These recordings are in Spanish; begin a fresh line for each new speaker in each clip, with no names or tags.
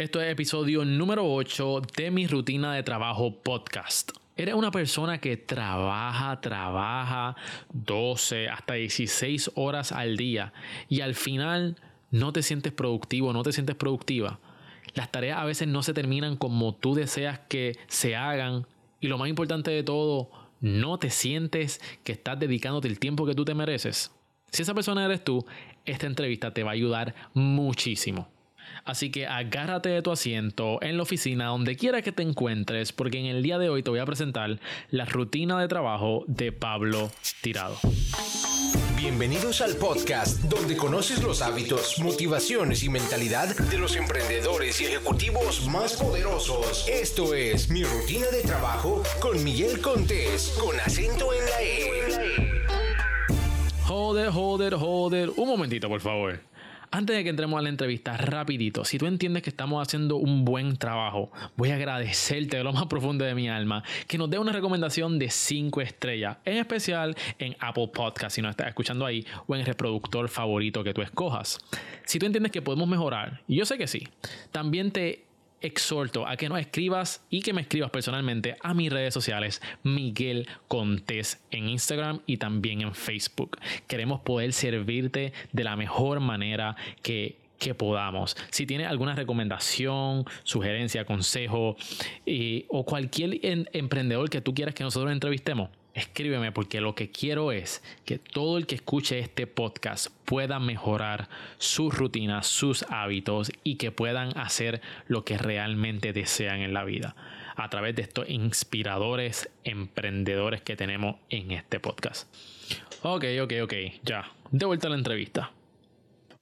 Esto es episodio número 8 de mi rutina de trabajo podcast. Eres una persona que trabaja, trabaja 12 hasta 16 horas al día y al final no te sientes productivo, no te sientes productiva. Las tareas a veces no se terminan como tú deseas que se hagan y lo más importante de todo, no te sientes que estás dedicándote el tiempo que tú te mereces. Si esa persona eres tú, esta entrevista te va a ayudar muchísimo. Así que agárrate de tu asiento en la oficina, donde quiera que te encuentres, porque en el día de hoy te voy a presentar la rutina de trabajo de Pablo Tirado.
Bienvenidos al podcast donde conoces los hábitos, motivaciones y mentalidad de los emprendedores y ejecutivos más poderosos. Esto es mi rutina de trabajo con Miguel Contés, con acento en la E.
Joder, joder, joder. Un momentito, por favor. Antes de que entremos a la entrevista, rapidito, si tú entiendes que estamos haciendo un buen trabajo, voy a agradecerte de lo más profundo de mi alma que nos dé una recomendación de 5 estrellas, en especial en Apple Podcast, si nos estás escuchando ahí, o en el reproductor favorito que tú escojas. Si tú entiendes que podemos mejorar, y yo sé que sí, también te exhorto a que nos escribas y que me escribas personalmente a mis redes sociales, Miguel Contés en Instagram y también en Facebook. Queremos poder servirte de la mejor manera que que podamos. Si tienes alguna recomendación, sugerencia, consejo eh, o cualquier emprendedor que tú quieras que nosotros entrevistemos, escríbeme porque lo que quiero es que todo el que escuche este podcast pueda mejorar sus rutinas, sus hábitos y que puedan hacer lo que realmente desean en la vida a través de estos inspiradores emprendedores que tenemos en este podcast. Ok, ok, ok, ya, de vuelta a la entrevista.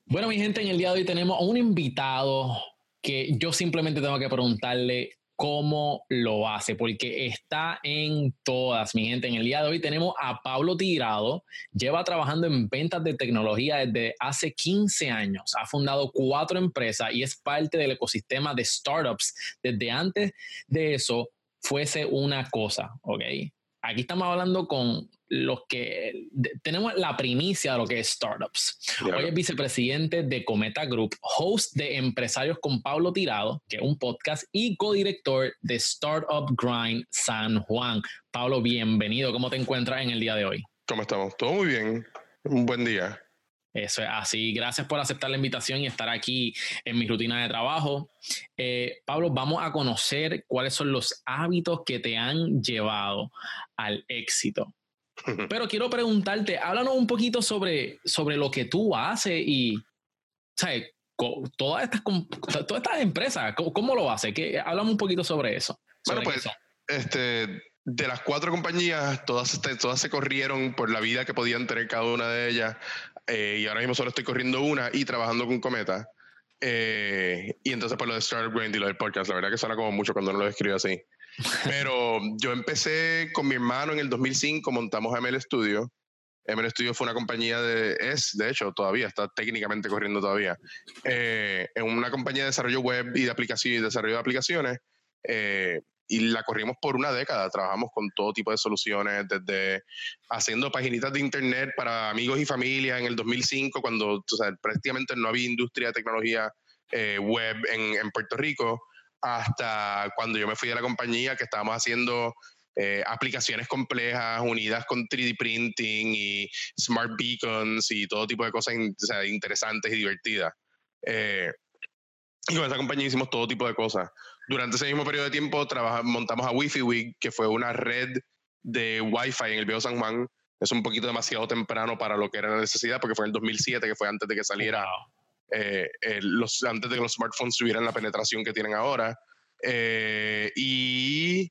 Bueno, mi gente, en el día de hoy tenemos a un invitado que yo simplemente tengo que preguntarle cómo lo hace, porque está en todas, mi gente. En el día de hoy tenemos a Pablo Tirado, lleva trabajando en ventas de tecnología desde hace 15 años, ha fundado cuatro empresas y es parte del ecosistema de startups desde antes de eso fuese una cosa, ¿ok? Aquí estamos hablando con los que tenemos la primicia de lo que es startups. Hoy es vicepresidente de Cometa Group, host de Empresarios con Pablo Tirado, que es un podcast, y codirector de Startup Grind San Juan. Pablo, bienvenido. ¿Cómo te encuentras en el día de hoy?
¿Cómo estamos? Todo muy bien. Un buen día.
Eso es así. Gracias por aceptar la invitación y estar aquí en mi rutina de trabajo. Eh, Pablo, vamos a conocer cuáles son los hábitos que te han llevado al éxito. Pero quiero preguntarte, háblanos un poquito sobre, sobre lo que tú haces y, ¿sabes? Todas estas, todas estas empresas, ¿cómo, lo haces? ¿Qué, háblame un poquito sobre eso.
bueno, pues, este, de las cuatro compañías, todas, todas se corrieron por la vida que podían tener cada una de ellas. Eh, y ahora mismo solo estoy corriendo una y trabajando con Cometa. Eh, y entonces, por pues, lo de Startup Grind y lo del podcast, la verdad que suena como mucho cuando no lo escribo así. Pero yo empecé con mi hermano en el 2005, montamos ML Studio. ML Studio fue una compañía de, es, de hecho, todavía, está técnicamente corriendo todavía, eh, en una compañía de desarrollo web y de aplicaciones desarrollo de aplicaciones. Eh, y la corrimos por una década. Trabajamos con todo tipo de soluciones, desde haciendo paginitas de internet para amigos y familia en el 2005, cuando prácticamente no había industria de tecnología eh, web en, en, Puerto Rico, hasta cuando yo me fui de la compañía que estábamos haciendo eh, aplicaciones complejas unidas con 3D printing y smart beacons y todo tipo de cosas interesantes y divertidas. Eh, y con esa compañía hicimos todo tipo de cosas. Durante ese mismo periodo de tiempo montamos a Wi-Fi Week, que fue una red de Wi-Fi en el Viejo San Juan. Es un poquito demasiado temprano para lo que era la necesidad, porque fue en el 2007, que fue antes de que saliera eh, eh, los, antes de que los smartphones tuvieran la penetración que tienen ahora. Eh, y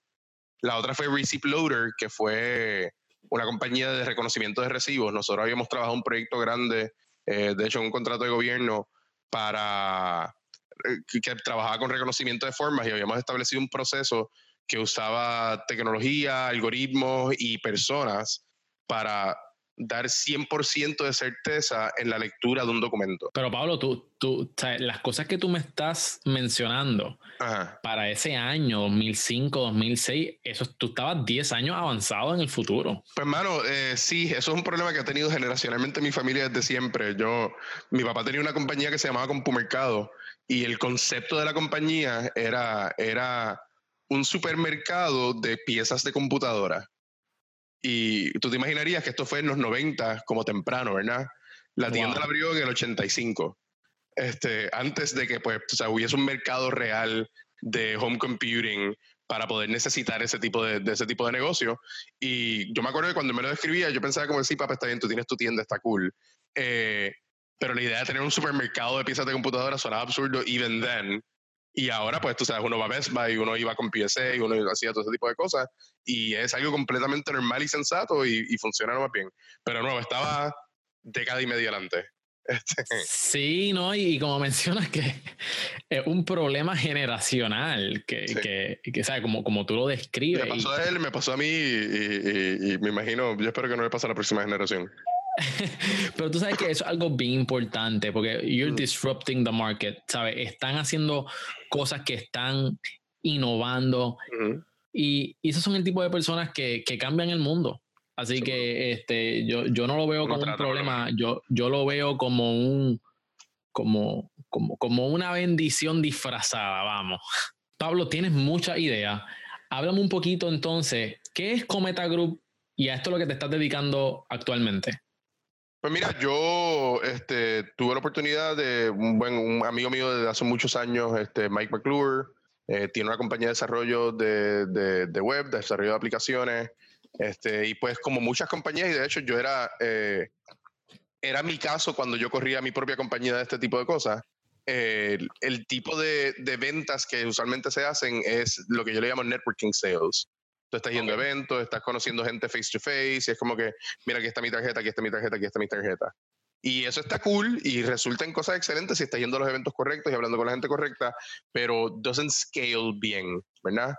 la otra fue Receipt Loader, que fue una compañía de reconocimiento de recibos. Nosotros habíamos trabajado un proyecto grande, de hecho, un contrato de gobierno para que, que trabajaba con reconocimiento de formas y habíamos establecido un proceso que usaba tecnología, algoritmos y personas para dar 100% de certeza en la lectura de un documento.
Pero Pablo, tú, tú las cosas que tú me estás mencionando para ese año 2005, 2006, eso, tú estabas 10 años avanzado en el futuro.
Pues hermano, eh, sí, eso es un problema que ha tenido generacionalmente mi familia desde siempre. Yo, mi papá tenía una compañía que se llamaba Compumercado y el concepto de la compañía era, era un supermercado de piezas de computadora. Y tú te imaginarías que esto fue en los 90, como temprano, ¿verdad? La tienda la abrió en el 85. Este, antes de que pues, o sea, hubiese un mercado real de home computing para poder necesitar ese tipo de, ese tipo de negocio. Y yo me acuerdo que cuando me lo describía, yo pensaba como, sí, papá, está bien, tú tienes tu tienda, está cool. Eh, pero la idea de tener un supermercado de piezas de computadora sonaba absurdo even then. Y ahora, pues tú sabes, uno va a Best Buy, uno iba con PSA, uno hacía todo ese tipo de cosas. Y es algo completamente normal y sensato y, y funciona más bien. Pero no, estaba década y media adelante.
Este, sí, no, y, como mencionas que es un problema generacional, que, que, que ¿sabes? Como, como tú lo describes.
Me pasó a él, me pasó a mí y, y, me imagino, yo espero que no le pase a la próxima generación.
Pero tú sabes que eso es algo bien importante porque you're mm. disrupting the market, ¿sabes? Están haciendo cosas que están innovando y, y, esos son el tipo de personas que, que cambian el mundo. Así que este, yo, yo no lo veo como un problema, yo, yo lo veo como un como, como, como una bendición disfrazada, vamos. Pablo, tienes mucha idea. Háblame un poquito entonces, ¿qué es Cometa Group y a esto es lo que te estás dedicando actualmente?
Pues mira, yo este, tuve la oportunidad de un buen un amigo mío desde hace muchos años, este, Mike McClure, eh, tiene una compañía de desarrollo de, de, de, web, de desarrollo de aplicaciones. Este, y pues como muchas compañías, y de hecho yo era, eh, era mi caso cuando yo corría mi propia compañía de este tipo de cosas, el, tipo de, de, ventas que usualmente se hacen es lo que yo le llamo networking sales. Tú estás yendo a eventos, estás conociendo gente face to face, y es como que, mira, aquí está mi tarjeta, aquí está mi tarjeta, aquí está mi tarjeta. Y eso está cool y resulta en cosas excelentes si estás yendo a los eventos correctos y hablando con la gente correcta, pero doesn't scale bien, ¿verdad?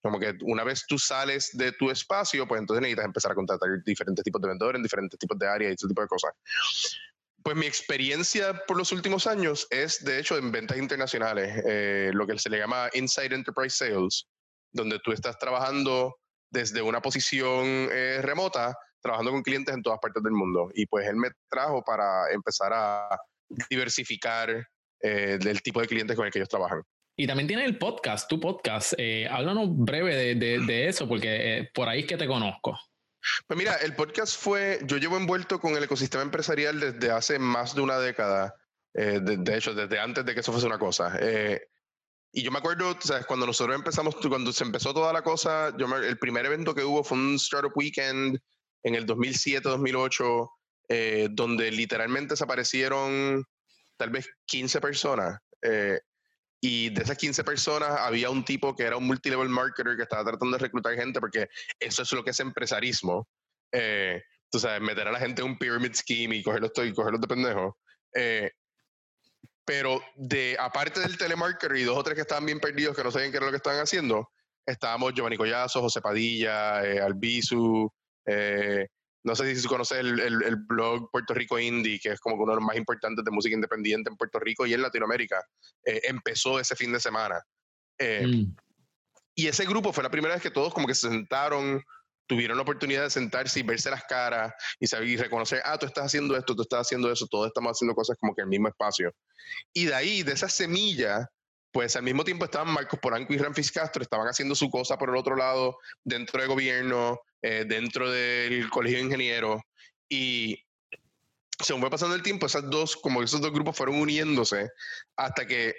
Como que una vez tú sales de tu espacio, pues entonces necesitas empezar a contratar diferentes tipos de vendedores en diferentes tipos de áreas y ese tipo de cosas. Pues mi experiencia por los últimos años es, de hecho, en ventas internacionales, eh, lo que se le llama Inside Enterprise Sales, donde tú estás trabajando desde una posición eh, remota, trabajando con clientes en todas partes del mundo. Y pues él me trajo para empezar a diversificar eh, el tipo de clientes con el que ellos trabajan.
Y también tiene el podcast, tu podcast. Eh, háblanos breve de, eso, porque eh, por ahí es que te conozco.
Pues mira, el podcast fue, yo llevo envuelto con el ecosistema empresarial desde hace más de una década, eh, de, hecho, desde antes de que eso fuese una cosa. Eh, y yo me acuerdo, ¿sabes? cuando nosotros empezamos, cuando se empezó toda la cosa, yo el primer evento que hubo fue un Startup Weekend en el 2007-2008, donde literalmente desaparecieron tal vez 15 personas. Y de esas 15 personas había un tipo que era un multilevel marketer que estaba tratando de reclutar gente porque eso es lo que es empresarismo. Eh, tú sabes, meter a la gente en un pyramid scheme y cogerlos, y cogerlos de pendejo. Eh, pero de aparte del telemarketer y dos o tres que estaban bien perdidos que no sabían qué era lo que estaban haciendo, estábamos Giovanni Collazo, José Padilla, eh, Albizu, eh, no sé si conoces el, el, blog Puerto Rico Indie, que es como uno de los más importantes de música independiente en Puerto Rico y en Latinoamérica. Eh, empezó ese fin de semana. Eh, mm. Y ese grupo fue la primera vez que todos como que se sentaron, tuvieron la oportunidad de sentarse y verse las caras y saber y reconocer, ah, tú estás haciendo esto, tú estás haciendo eso, todos estamos haciendo cosas como que en el mismo espacio. Y de ahí, de esa semilla, pues al mismo tiempo estaban Marcos Polanco y Ramfis Castro, estaban haciendo su cosa por el otro lado, dentro del gobierno, eh, dentro del colegio de ingenieros, y según fue pasando el tiempo, esas dos, como esos dos grupos fueron uniéndose hasta que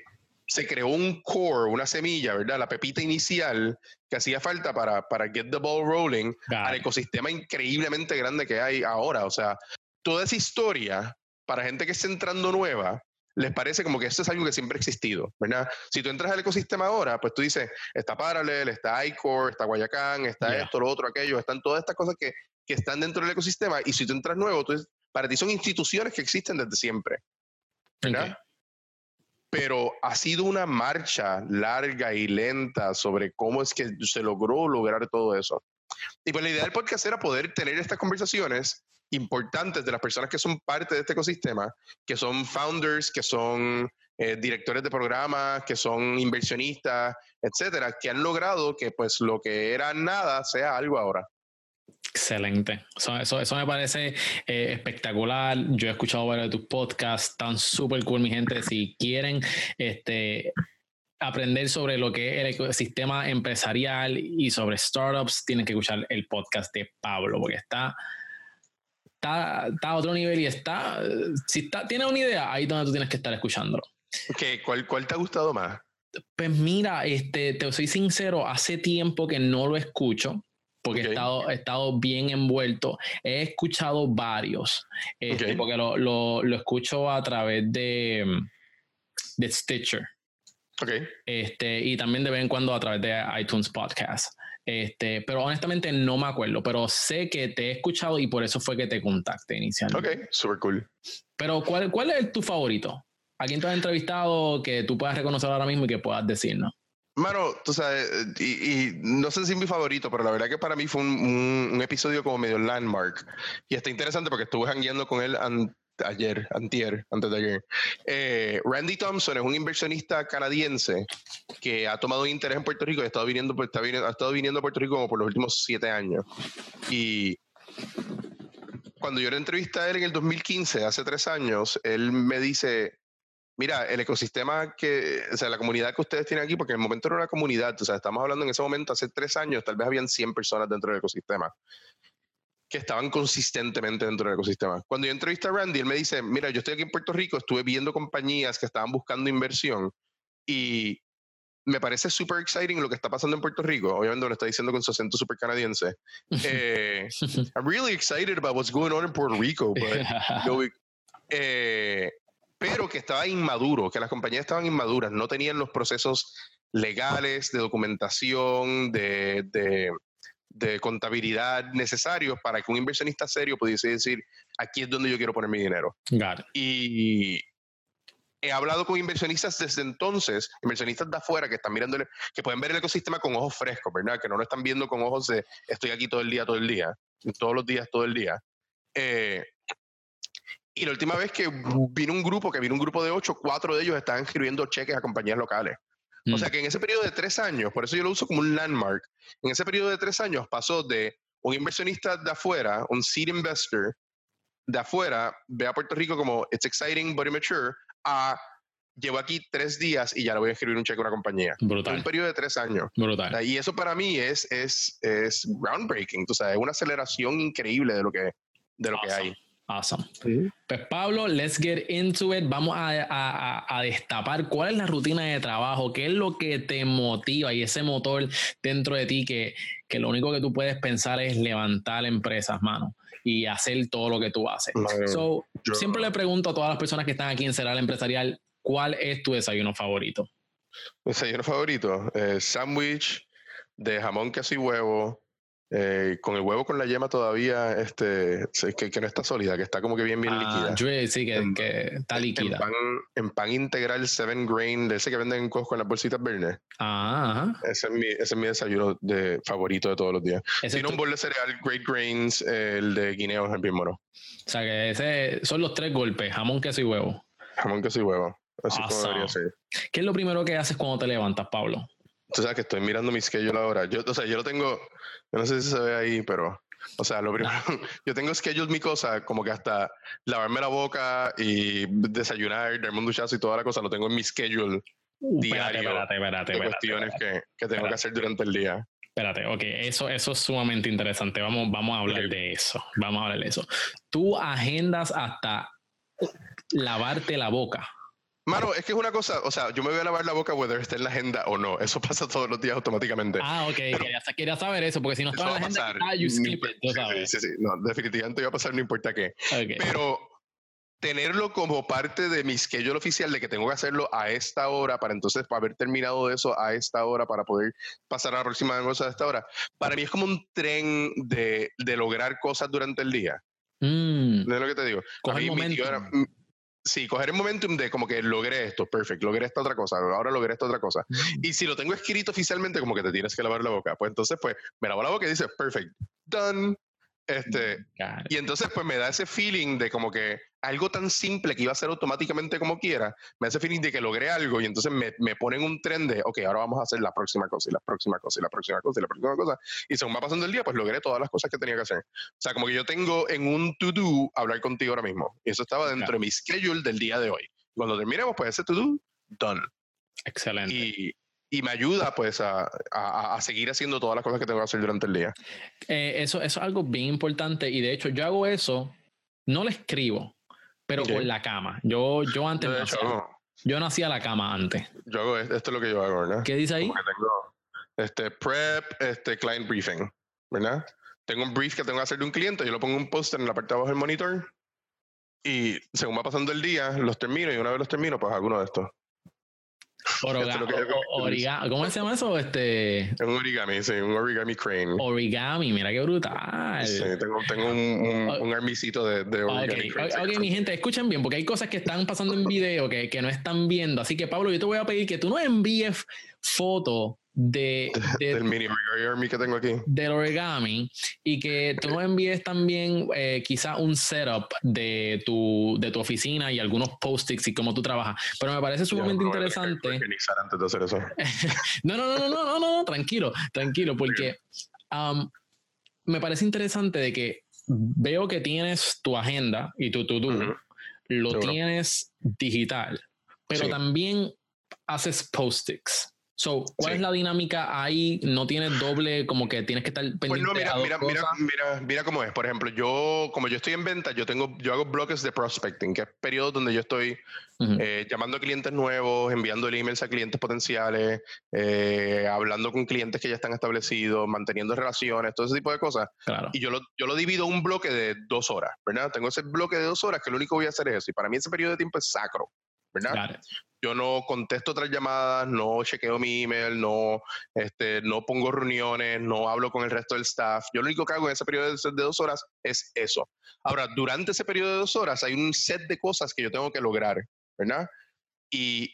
se creó un core, una semilla, ¿verdad? La pepita inicial que hacía falta para, para get the ball rolling al ecosistema increíblemente grande que hay ahora. O sea, toda esa historia, para gente que está entrando nueva, les parece como que esto es algo que siempre ha existido, ¿verdad? Si tú entras al ecosistema ahora, pues tú dices, está Parallel, está iCore, está Guayacán, está esto, lo otro, aquello, están todas estas cosas que, que, están dentro del ecosistema y si tú entras nuevo, tú, para ti son instituciones que existen desde siempre, ¿verdad? Pero ha sido una marcha larga y lenta sobre cómo es que se logró lograr todo eso. Y pues la idea del podcast era poder tener estas conversaciones importantes de las personas que son parte de este ecosistema, que son founders, que son eh, directores de programas, que son inversionistas, etcétera, que han logrado que pues lo que era nada sea algo ahora.
Excelente. Eso, eso, me parece eh, espectacular. Yo he escuchado varios de tus podcasts, están súper cool, mi gente. Si quieren este, aprender sobre lo que es el ecosistema empresarial y sobre startups, tienen que escuchar el podcast de Pablo, porque está, está, a otro nivel y está, si está, tienes una idea, ahí es donde tú tienes que estar escuchándolo.
Okay, ¿Cuál, ¿Cuál te ha gustado más?
Pues mira, este, te soy sincero, hace tiempo que no lo escucho porque he, estado, he estado bien envuelto. He escuchado varios, este, porque lo, lo, lo, escucho a través de, de Stitcher.
Okay.
Este, y también de vez en cuando a través de iTunes Podcast. Este, pero honestamente no me acuerdo, pero sé que te he escuchado y por eso fue que te contacté inicialmente.
Ok, super cool.
Pero ¿cuál, cuál es tu favorito? ¿A quién te has entrevistado que tú puedas reconocer ahora mismo y que puedas decirnos?
Mano, tú sabes, y, no sé si es mi favorito, pero la verdad que para mí fue un, un, episodio como medio landmark. Y está interesante porque estuve jangueando con él ayer, antier, antes de ayer. Eh, Randy Thompson es un inversionista canadiense que ha tomado interés en Puerto Rico y ha estado viniendo, está viniendo, ha estado viniendo a Puerto Rico como por los últimos siete años. Y cuando yo le entrevisté a él en el 2015, hace tres años, él me dice, Mira, el ecosistema que, o sea, la comunidad que ustedes tienen aquí, porque en el momento era una comunidad, o sea, estamos hablando en ese momento, hace tres años, tal vez habían 100 personas dentro del ecosistema que estaban consistentemente dentro del ecosistema. Cuando yo entrevisté a Randy, él me dice, mira, yo estoy aquí en Puerto Rico, estuve viendo compañías que estaban buscando inversión y me parece súper exciting lo que está pasando en Puerto Rico. Obviamente lo está diciendo con su acento súper canadiense. Eh, I'm really excited about what's going on in Puerto Rico, but, eh, pero que estaba inmaduro, que las compañías estaban inmaduras, no tenían los procesos legales, de documentación, de, de, contabilidad necesarios para que un inversionista serio pudiese decir, aquí es donde yo quiero poner mi dinero. Y he hablado con inversionistas desde entonces, inversionistas de afuera que están mirando, que pueden ver el ecosistema con ojos frescos, ¿verdad? Que no lo están viendo con ojos de estoy aquí todo el día, todo el día, todos los días, todo el día. Eh, y la última vez que vino un grupo, que vino un grupo de ocho, cuatro de ellos estaban escribiendo cheques a compañías locales. O sea mm. que en ese periodo de tres años, por eso yo lo uso como un landmark, en ese periodo de tres años pasó de un inversionista de afuera, un seed investor de afuera, ve a Puerto Rico como it's exciting but immature, a llevo aquí tres días y ya le voy a escribir un cheque a una compañía.
Brutal.
Un periodo de tres años.
Brutal.
Y eso para mí es, es, es groundbreaking, o sea, es una aceleración increíble de lo que, de lo que hay.
Awesome. Pues Pablo, let's get into it. Vamos a, destapar cuál es la rutina de trabajo, qué es lo que te motiva y ese motor dentro de ti que, que lo único que tú puedes pensar es levantar empresas, mano, y hacer todo lo que tú haces. so, siempre le pregunto a todas las personas que están aquí en Ceral Empresarial, ¿cuál es tu desayuno favorito?
Desayuno favorito, eh, sándwich de jamón, queso y huevo eh, con el huevo con la yema todavía, este, que, que, no está sólida, que está como que bien, bien
ah,
líquida.
Sí, que, que está líquida.
En pan, en pan, integral seven grain, de ese que venden en Costco en las bolsitas verdes.
Ah,
ese, es mi, ese es mi desayuno de, favorito de todos los días. Tiene un bol de cereal, Great Grains, el de guineo es bien mono.
O sea que ese son los tres golpes, jamón, queso y huevo.
Jamón, queso y huevo. Así como debería ser.
¿Qué es lo primero que haces cuando te levantas, Pablo?
Tú sabes que estoy mirando mi schedule ahora. Yo, o sea, yo lo tengo, yo no sé si se ve ahí, pero, o sea, lo primero, yo tengo schedule mi cosa, como que hasta lavarme la boca y desayunar, darme un duchazo y toda la cosa, lo tengo en mi schedule uh, diario.
Espérate, espérate,
de cuestiones que, que, tengo que hacer durante el día.
Espérate, ok, eso, eso es sumamente interesante. Vamos, vamos a hablar de eso. Vamos a hablar de eso. Tú agendas hasta lavarte la boca.
Mano, es que es una cosa, o sea, yo me voy a lavar la boca whether esté en la agenda o no. Eso pasa todos los días automáticamente.
Ah, ok. quería, saber eso, porque si no está en la agenda, ah, you skip it, sabes.
Sí, sí, sí. No, definitivamente va a pasar, no importa qué. Pero tenerlo como parte de mi schedule oficial de que tengo que hacerlo a esta hora para entonces para haber terminado eso a esta hora para poder pasar a la próxima cosa a esta hora, para mí es como un tren de, de lograr cosas durante el día.
Mm.
es lo que te digo?
Coge a mí,
Sí, coger el momentum de como que logré esto, perfecto, logré esta otra cosa, ahora logré esta otra cosa. Y si lo tengo escrito oficialmente, como que te tienes que lavar la boca. Pues entonces, pues, me lavo la boca y dice, perfect, done. Este, y entonces, pues me da ese feeling de como que algo tan simple que iba a ser automáticamente como quiera, me hace feeling de que logré algo y entonces me, me ponen un tren de, ok, ahora vamos a hacer la próxima cosa y la próxima cosa y la próxima cosa y la próxima cosa. Y según va pasando el día, pues logré todas las cosas que tenía que hacer. O sea, como que yo tengo en un to-do hablar contigo ahora mismo. Y eso estaba dentro de mi schedule del día de hoy. Cuando terminemos, pues ese to-do, done.
Excelente.
Y, y me ayuda pues a, a, a, seguir haciendo todas las cosas que tengo que hacer durante el día.
Eh, eso, eso es algo bien importante y de hecho yo hago eso, no le escribo, pero okay. por la cama. Yo, yo antes
de
no hacía,
no.
yo no hacía la cama antes.
Yo hago esto, esto es lo que yo hago, ¿verdad?
¿Qué dice ahí?
Tengo este prep, este client briefing, ¿verdad? Tengo un brief que tengo que hacer de un cliente, yo lo pongo un post en la parte de abajo del monitor y según va pasando el día, los termino y una vez los termino, pues alguno de estos.
Oroga,
Esto es lo que yo-
origa- ¿Cómo se llama eso? Este,
Es un origami, sí, un origami crane.
origami, mira qué brutal.
Sí, tengo, tengo un, un, un armicito de, origami crane.
ok, ok, mi gente, escuchen bien, porque hay cosas que están pasando en video que, que no están viendo. Así que, Pablo, yo te voy a pedir que tú nos envíes foto de, de-
Del mini origami que tengo aquí.
del origami y que tú nos envíes también eh, quizá un setup de tu, de tu oficina y algunos post-its y cómo tú trabajas. Pero me parece sumamente
no,
interesante.
antes de hacer eso.
No, no, no, no, no, no, no, no, tranquilo, tranquilo, porque um, me parece interesante de que veo que tienes tu agenda y tu to-do, lo
Seguro.
tienes digital, pero
Sí.
también haces post-its. So, ¿cuál
Sí.
es la dinámica ahí? No tienes doble, como que tienes que estar pendiente
Pues no,
a
mira,
dos
mira, mira,
cosas?
mira, mira cómo es. Por ejemplo, yo, como yo estoy en venta, yo tengo, yo hago bloques de prospecting, que es periodos donde yo estoy
Ujú.
eh, llamando a clientes nuevos, enviando emails a clientes potenciales, eh, hablando con clientes que ya están establecidos, manteniendo relaciones, todo ese tipo de cosas.
claro.
Y yo lo, yo lo divido en un bloque de dos horas, ¿verdad? Tengo ese bloque de dos horas que lo único que voy a hacer es eso. Y para mí ese periodo de tiempo es sacro, ¿verdad? Yo no contesto otras llamadas, no chequeo mi email, no, este, no pongo reuniones, no hablo con el resto del staff. Yo lo único que hago en ese periodo de dos horas es eso. Ahora, durante ese periodo de dos horas hay un set de cosas que yo tengo que lograr, ¿verdad? Y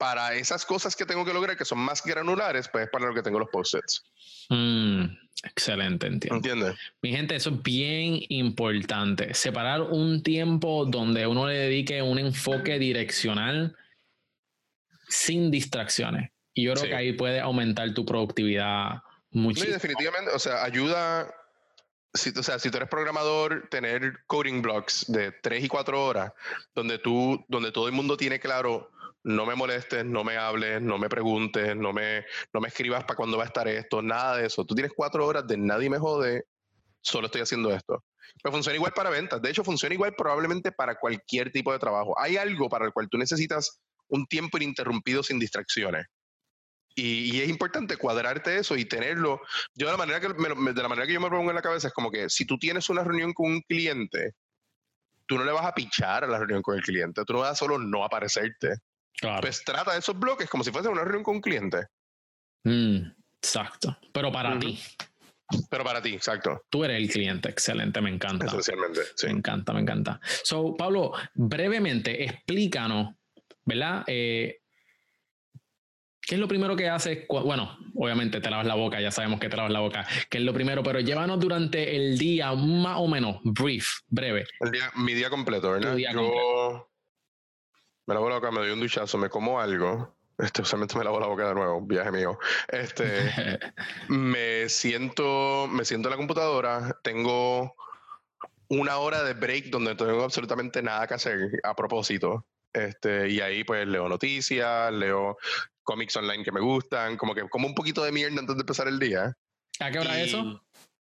para esas cosas que tengo que lograr, que son más granulares, pues es para lo que tengo los post-its.
Mm, excelente, entiendo.
¿Entiendes?
Mi gente, eso es bien importante. Separar un tiempo donde uno le dedique un enfoque direccional sin distracciones. Y yo creo
Sí.
que ahí puede aumentar tu productividad
No, y
muchísimo.
definitivamente, o sea, ayuda, si, o sea, si tú eres programador, tener coding blocks de 3 y 4 horas, donde tú, donde todo el mundo tiene claro, no me molestes, no me hables, no me preguntes, no me, no me escribas para cuándo va a estar esto, nada de eso. Tú tienes 4 horas de nadie me jode, solo estoy haciendo esto. Pero funciona igual para ventas. De hecho, funciona igual probablemente para cualquier tipo de trabajo. Hay algo para el cual tú necesitas un tiempo ininterrumpido sin distracciones. Y, y es importante cuadrarte eso y tenerlo. Yo de la manera que me de la manera que yo me pongo en la cabeza es como que si tú tienes una reunión con un cliente, tú no le vas a pichar a la reunión con el cliente, tú no vas a solo no aparecerte.
Claro.
Pues trata esos bloques como si fuese una reunión con un cliente.
Mm, exacto. Pero para
Ujú.
ti,
Pero para ti, exacto.
tú eres el cliente. Excelente, me encanta.
Esencialmente. Sí.
Me encanta, me encanta. So, Pablo, brevemente, explícanos, ¿verdad? Eh, ¿Qué es lo primero que haces? Bueno, obviamente te lavas la boca, ya sabemos que te lavas la boca, que es lo primero, pero llévanos durante el día, más o menos, brief, breve.
El día, mi día completo, ¿verdad?
Día
yo me lavo la boca, me doy un duchazo, me como algo. Este, usualmente me lavo la boca de nuevo, viaje mío. Este, me siento, me siento en la computadora, tengo una hora de break donde no tengo absolutamente nada que hacer a propósito. Este, y ahí pues leo noticias, leo cómics online que me gustan, como que como un poquito de mierda antes de empezar el día.
¿A qué hora
Y
eso?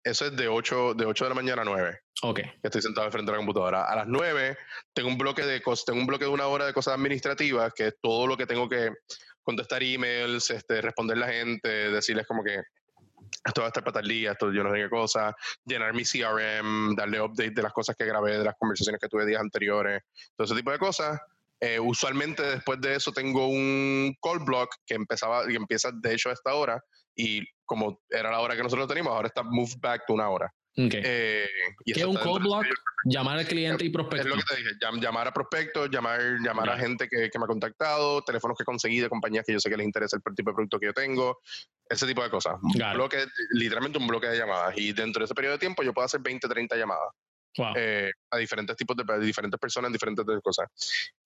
Eso es de 8, de 8 de la mañana a 9
Ok,
estoy sentado frente a la computadora. A las 9 tengo un bloque de cosas, tengo un bloque de una hora de cosas administrativas, que es todo lo que tengo que contestar emails, este, responder la gente, decirles como que esto va a estar para tal día, esto yo no sé qué cosa, llenar mi CRM, darle update de las cosas que grabé, de las conversaciones que tuve días anteriores, todo ese tipo de cosas. Eh, usualmente después de eso tengo un call block que empezaba y empieza de hecho a esta hora y como era la hora que nosotros teníamos, ahora está moved back to una hora.
ok.
Eh, y
¿Qué es un call block? Llamar al cliente y
Es
prospecto.
lo que te dije, llam- llamar a prospectos, llamar, llamar a gente que, que me ha contactado, teléfonos que conseguí de compañías que yo sé que les interesa el tipo de producto que yo tengo, ese tipo de cosas. Un bloque, literalmente un bloque de llamadas. Y dentro de ese periodo de tiempo yo puedo hacer 20, 30 llamadas. Eh, a diferentes tipos de diferentes personas, diferentes cosas.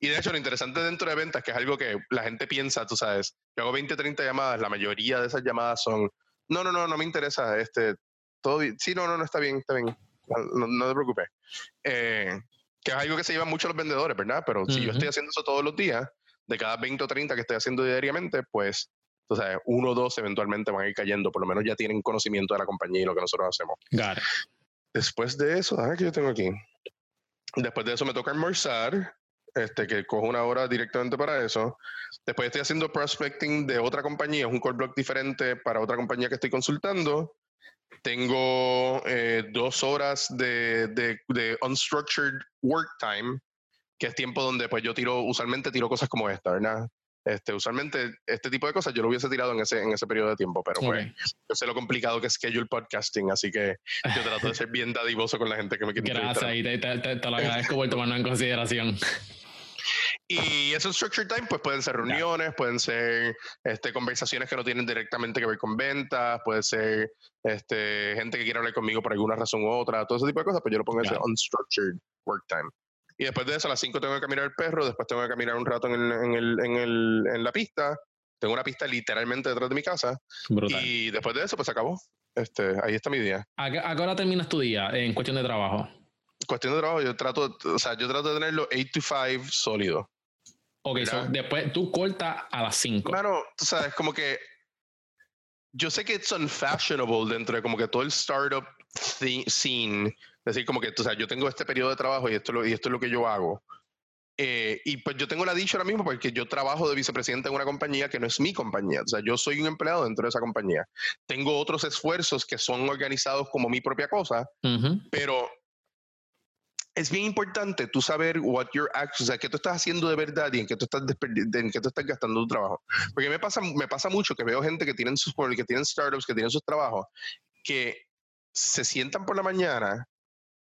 Y de hecho, lo interesante dentro de ventas, que es algo que la gente piensa, tú sabes, yo hago 20, 30 llamadas, la mayoría de esas llamadas son, no, no, no, no me interesa, este, todo sí, no, no, no, está bien, está bien, no, te preocupes. Eh, que es algo que se llevan mucho los vendedores, ¿verdad? Pero si yo estoy haciendo eso todos los días, de cada 20 o 30 que estoy haciendo diariamente, pues o sea, uno o dos eventualmente van a ir cayendo, por lo menos ya tienen conocimiento de la compañía y lo que nosotros hacemos. Después de eso, a ver qué yo tengo aquí. Después de eso me toca almorzar, este, que cojo una hora directamente para eso. Después estoy haciendo prospecting de otra compañía, es un call block diferente para otra compañía que estoy consultando. Tengo eh, dos horas de, de, de, unstructured work time, que es tiempo donde pues yo tiro, usualmente tiro cosas como esta, ¿verdad? Este, usualmente este tipo de cosas yo lo hubiese tirado en ese, en ese periodo de tiempo, pero pues yo sé lo complicado que es schedule podcasting, así que yo trato de ser bien dadivoso con la gente que me quiere
Gracias, y te, te, lo agradezco por tomarlo en consideración.
Y esos structure time, pues pueden ser reuniones, pueden ser este, conversaciones que no tienen directamente que ver con ventas, puede ser este, gente que quiere hablar conmigo por alguna razón u otra, todo ese tipo de cosas, pues yo lo pongo en ese unstructured work time. Y después de eso, a las 5 tengo que caminar el perro, después tengo que caminar un rato en, en, el, en, el, en la pista. Tengo una pista literalmente detrás de mi casa. Y después de eso, pues acabó. Este, ahí está mi día.
¿A qué, hora terminas tu día en cuestión de trabajo?
Cuestión de trabajo, yo trato, o sea, yo trato de tenerlo 8 to 5 sólido.
Ok, después tú cortas a las 5.
Claro, tú sabes, como que yo sé que es unfashionable dentro de como que todo el startup scene es decir, como que, o sea, yo tengo este periodo de trabajo y esto, lo, y esto es lo que yo hago. Eh, y pues yo tengo la dicha ahora mismo porque yo trabajo de vicepresidente en una compañía que no es mi compañía. O sea, yo soy un empleado dentro de esa compañía. Tengo otros esfuerzos que son organizados como mi propia cosa, pero es bien importante tú saber what your actions, o sea, qué tú estás haciendo de verdad y en qué tú estás, en qué tú estás gastando tu trabajo. Porque me pasa, me pasa mucho que veo gente que tienen sus que tienen startups, que tienen sus trabajos, que se sientan por la mañana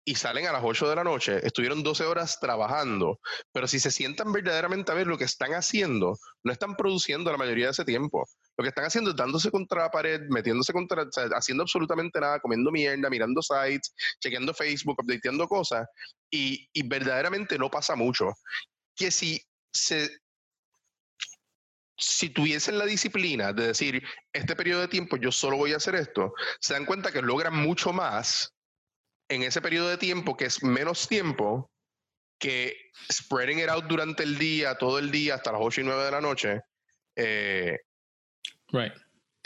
y salen a las 8 de la noche, estuvieron 12 horas trabajando, pero si se sientan verdaderamente a ver lo que están haciendo, no están produciendo la mayoría de ese tiempo. Lo que están haciendo es dándose contra la pared, metiéndose contra, o sea, haciendo absolutamente nada, comiendo mierda, mirando sites, chequeando Facebook, updateando cosas, y, verdaderamente no pasa mucho. Que si si tuviesen la disciplina de decir, este periodo de tiempo yo solo voy a hacer esto, se dan cuenta que logran mucho más en ese periodo de tiempo, que es menos tiempo, que spreading it out durante el día, todo el día, hasta las 8 y 9 de la noche, eh,
right.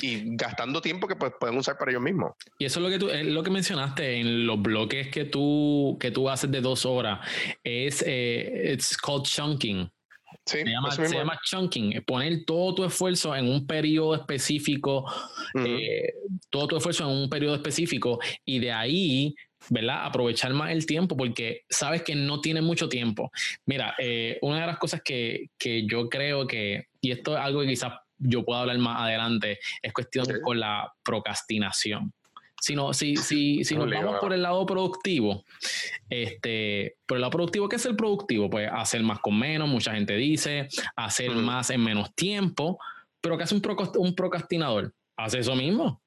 y gastando tiempo que pues, pueden usar para ellos mismos.
Y eso es lo que tú, es lo que mencionaste en los bloques que tú, que tú haces de dos horas, es, eh, it's called chunking.
Sí,
se, llama, se llama, chunking, poner todo tu esfuerzo en un periodo específico, eh, todo tu esfuerzo en un periodo específico y de ahí ¿verdad? Aprovechar más el tiempo porque sabes que no tienes mucho tiempo. Mira, eh, una de las cosas que, que, yo creo que, y esto es algo que quizás yo pueda hablar más adelante, es cuestión con la procrastinación. Si, no, si, si, si nos vamos por el lado productivo, este, por el lado productivo, ¿qué es el productivo? Pues hacer más con menos, mucha gente dice, hacer más en menos tiempo, pero ¿qué hace un, un procrastinador? Hace eso mismo.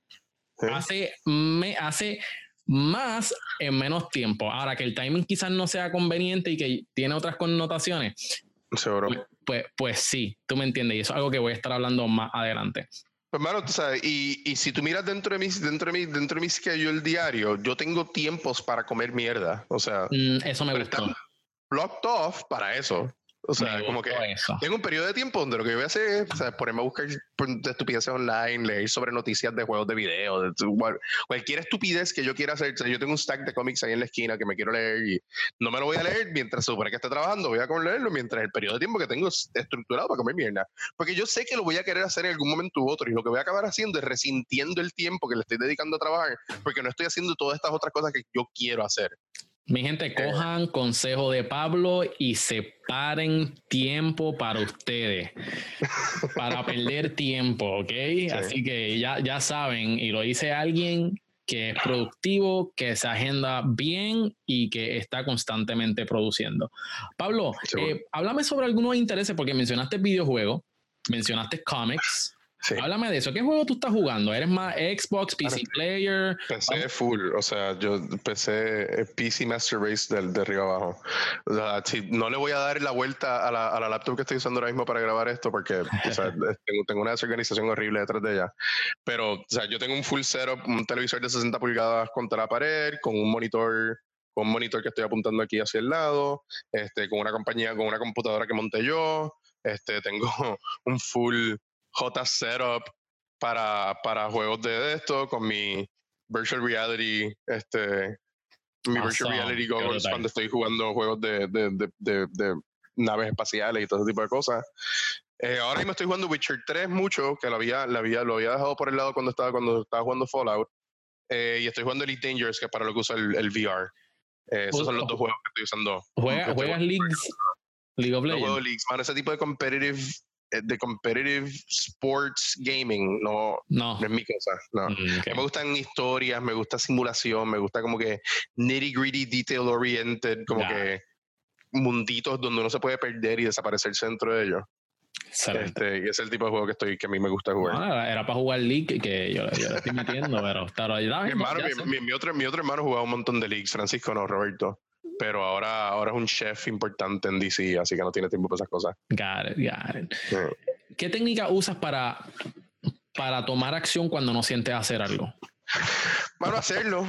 Hace, me, hace más en menos tiempo. Ahora que el timing quizás no sea conveniente y que tiene otras connotaciones.
Seguro.
Pues, pues, pues, sí, tú me entiendes y eso es algo que voy a estar hablando más adelante.
Pues, mano, tú sabes, y, y, si tú miras dentro de mi, dentro de mi, dentro de mi schedule diario, yo tengo tiempos para comer mierda. O sea,
mm, eso me gusta.
Blocked off para eso. O sea, como que tengo un periodo de tiempo donde lo que yo voy a hacer es ponerme a buscar estupideces online, leer sobre noticias de juegos de video, de, cualquier estupidez que yo quiera hacer. O sea, yo tengo un stack de cómics ahí en la esquina que me quiero leer y no me lo voy a leer mientras se supone que esté trabajando, voy a leerlo mientras el periodo de tiempo que tengo es estructurado para comer mierda. Porque yo sé que lo voy a querer hacer en algún momento u otro y lo que voy a acabar haciendo es resintiendo el tiempo que le estoy dedicando a trabajar porque no estoy haciendo todas estas otras cosas que yo quiero hacer.
Mi gente, eh. cojan consejo de Pablo y separen tiempo para ustedes, para perder tiempo, ¿ok? Así que ya, ya saben, y lo dice alguien que es productivo, que se agenda bien y que está constantemente produciendo. Pablo, eh, háblame sobre algunos intereses, porque mencionaste videojuegos, mencionaste cómics, Háblame de eso. ¿Qué juego tú estás jugando? ¿Eres más Xbox, PC player?
PC full, o sea, yo PC, PC Master Race de, de arriba abajo. O sea, si, no le voy a dar la vuelta a la, a la, laptop que estoy usando ahora mismo para grabar esto porque o sea, tengo, tengo, una desorganización horrible detrás de ella. Pero, o sea, yo tengo un full setup, un televisor de 60 pulgadas contra la pared, con un monitor con un monitor que estoy apuntando aquí hacia el lado, este, con una compañía, con una computadora que monté yo, este, tengo un full J setup para, para juegos de esto, con mi virtual reality, este, mi virtual reality goggles cuando estoy jugando juegos de, de, de, de, naves espaciales y todo ese tipo de cosas. Eh, ahora mismo estoy jugando Witcher 3 mucho, que lo había, lo había, lo había dejado por el lado cuando estaba, cuando estaba jugando Fallout. Eh, y estoy jugando Elite Dangerous, que es para lo que usa el, el VR. Eh, esos son los dos juegos que estoy usando.
¿Juegas, ¿juegas Leagues? League of Legends.
No juego Leagues, man, ese tipo de competitive de competitive sports gaming no, no. es mi cosa. No. Mm, me gustan historias, me gusta simulación, me gusta como que nitty gritty, detail oriented, como que munditos donde uno se puede perder y desaparecer dentro de ellos. Este, y es el tipo de juego que estoy que a mí me gusta jugar.
era, para jugar League que yo, yo estoy metiendo, pero ahí.
Mi, hermano, mi, otro, mi otro hermano jugaba un montón de Leagues, Francisco no, Roberto. Pero ahora, ahora es un chef importante en DC, así que no tiene tiempo para esas cosas.
Got it, got it. ¿Qué técnica usas para, para tomar acción cuando no sientes hacer algo?
Bueno, hacerlo.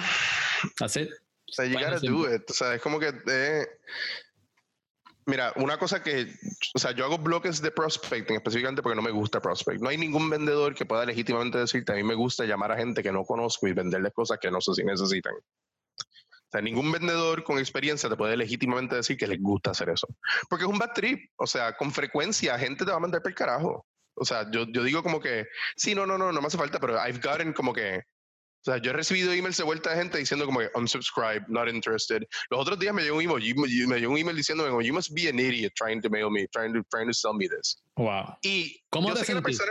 Hacer.
O sea, you gotta do it. O sea, es como que. Eh, Mira, una cosa que, o sea, yo hago bloques de prospecting específicamente porque no me gusta prospect. No hay ningún vendedor que pueda legítimamente decirte, a mí me gusta llamar a gente que no conozco y venderles cosas que no sé si necesitan. O sea, ningún vendedor con experiencia te puede legítimamente decir que les gusta hacer eso. Porque es un bad trip. O sea, con frecuencia gente te va a mandar por el carajo. O sea, yo, yo digo como que, sí, no, no, no, no me hace falta, pero I've gotten como que o sea, yo he recibido emails de vuelta de gente diciendo como que unsubscribe, not interested. Los otros días me llegó un email, me llegó un email diciendo como you must be an idiot trying to mail me, trying to, trying to sell me this.
Wow.
Y
¿Cómo te sentiste?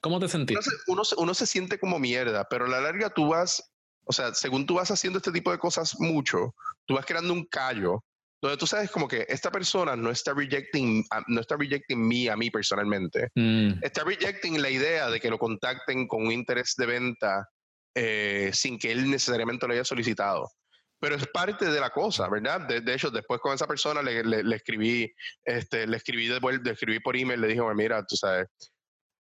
¿Cómo te sentiste?
Uno se, uno, se siente como mierda, pero a la larga tú vas, o sea, según tú vas haciendo este tipo de cosas mucho, tú vas creando un callo donde tú sabes como que esta persona no está rejecting, no está rejecting mí a mí personalmente. Mm. Está rejecting la idea de que lo contacten con un interés de venta eh, sin que él necesariamente lo haya solicitado. Pero es parte de la cosa, ¿verdad? De, hecho, después con esa persona le, le, escribí, este, le escribí, de, le escribí por email, le dije, mira, tú sabes,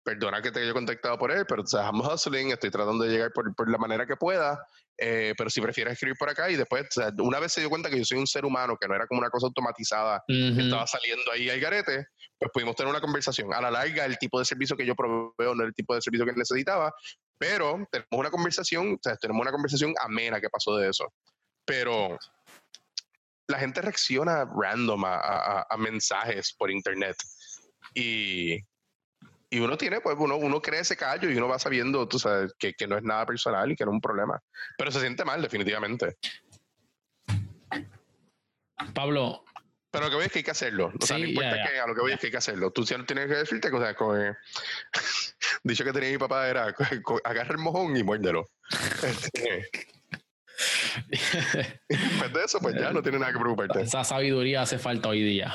perdona que te haya contactado por él, pero o sea, I'm hustling, estoy tratando de llegar por, por la manera que pueda, eh, pero si prefieres escribir por acá y después, o sea, una vez se dio cuenta que yo soy un ser humano, que no era como una cosa automatizada que estaba saliendo ahí al garete, pues pudimos tener una conversación. A la larga, el tipo de servicio que yo proveo no es el tipo de servicio que necesitaba, pero tenemos una conversación, o sea, tenemos una conversación amena que pasó de eso. Pero la gente reacciona random a, mensajes por internet. Y, y, uno tiene, pues uno, uno cree ese callo y uno va sabiendo, tú sabes, que, que no es nada personal y que no es un problema. Pero se siente mal, definitivamente.
Pablo,
pero lo que voy es que hay que hacerlo. O sea, no importa que a lo que voy es que hay que hacerlo. Tú si no tienes que decirte, o sea, con, eh, dicho que tenía mi papá era agarra el mojón y muérdelo. Este, después de eso, pues ya no tiene nada que preocuparte.
Esa sabiduría hace falta hoy día.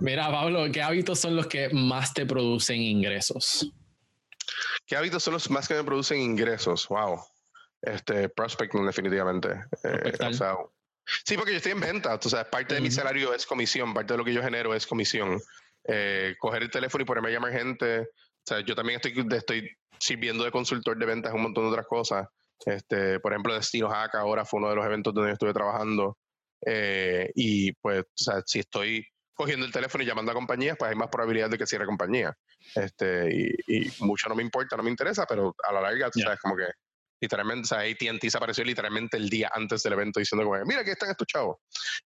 Mira, Pablo, ¿qué hábitos son los que más te producen ingresos?
¿Qué hábitos son los más que me producen ingresos? Wow. Este, prospecting, definitivamente. Eh, o sea, Sí, porque yo estoy en venta, tú sabes, parte de mi salario es comisión, parte de lo que yo genero es comisión. Eh, coger el teléfono y ponerme a llamar gente, o sea, yo también estoy, estoy sirviendo de consultor de ventas un montón de otras cosas. Este, por ejemplo, Destino Hack ahora fue uno de los eventos donde yo estuve trabajando. Eh, y pues, o sea, si estoy cogiendo el teléfono y llamando a compañías, pues hay más probabilidad de que cierre compañía. Este, y, mucho no me importa, no me interesa, pero a la larga, tú sabes, como que literalmente, o sea, AT&T se apareció literalmente el día antes del evento diciendo como, mira, aquí están estos chavos.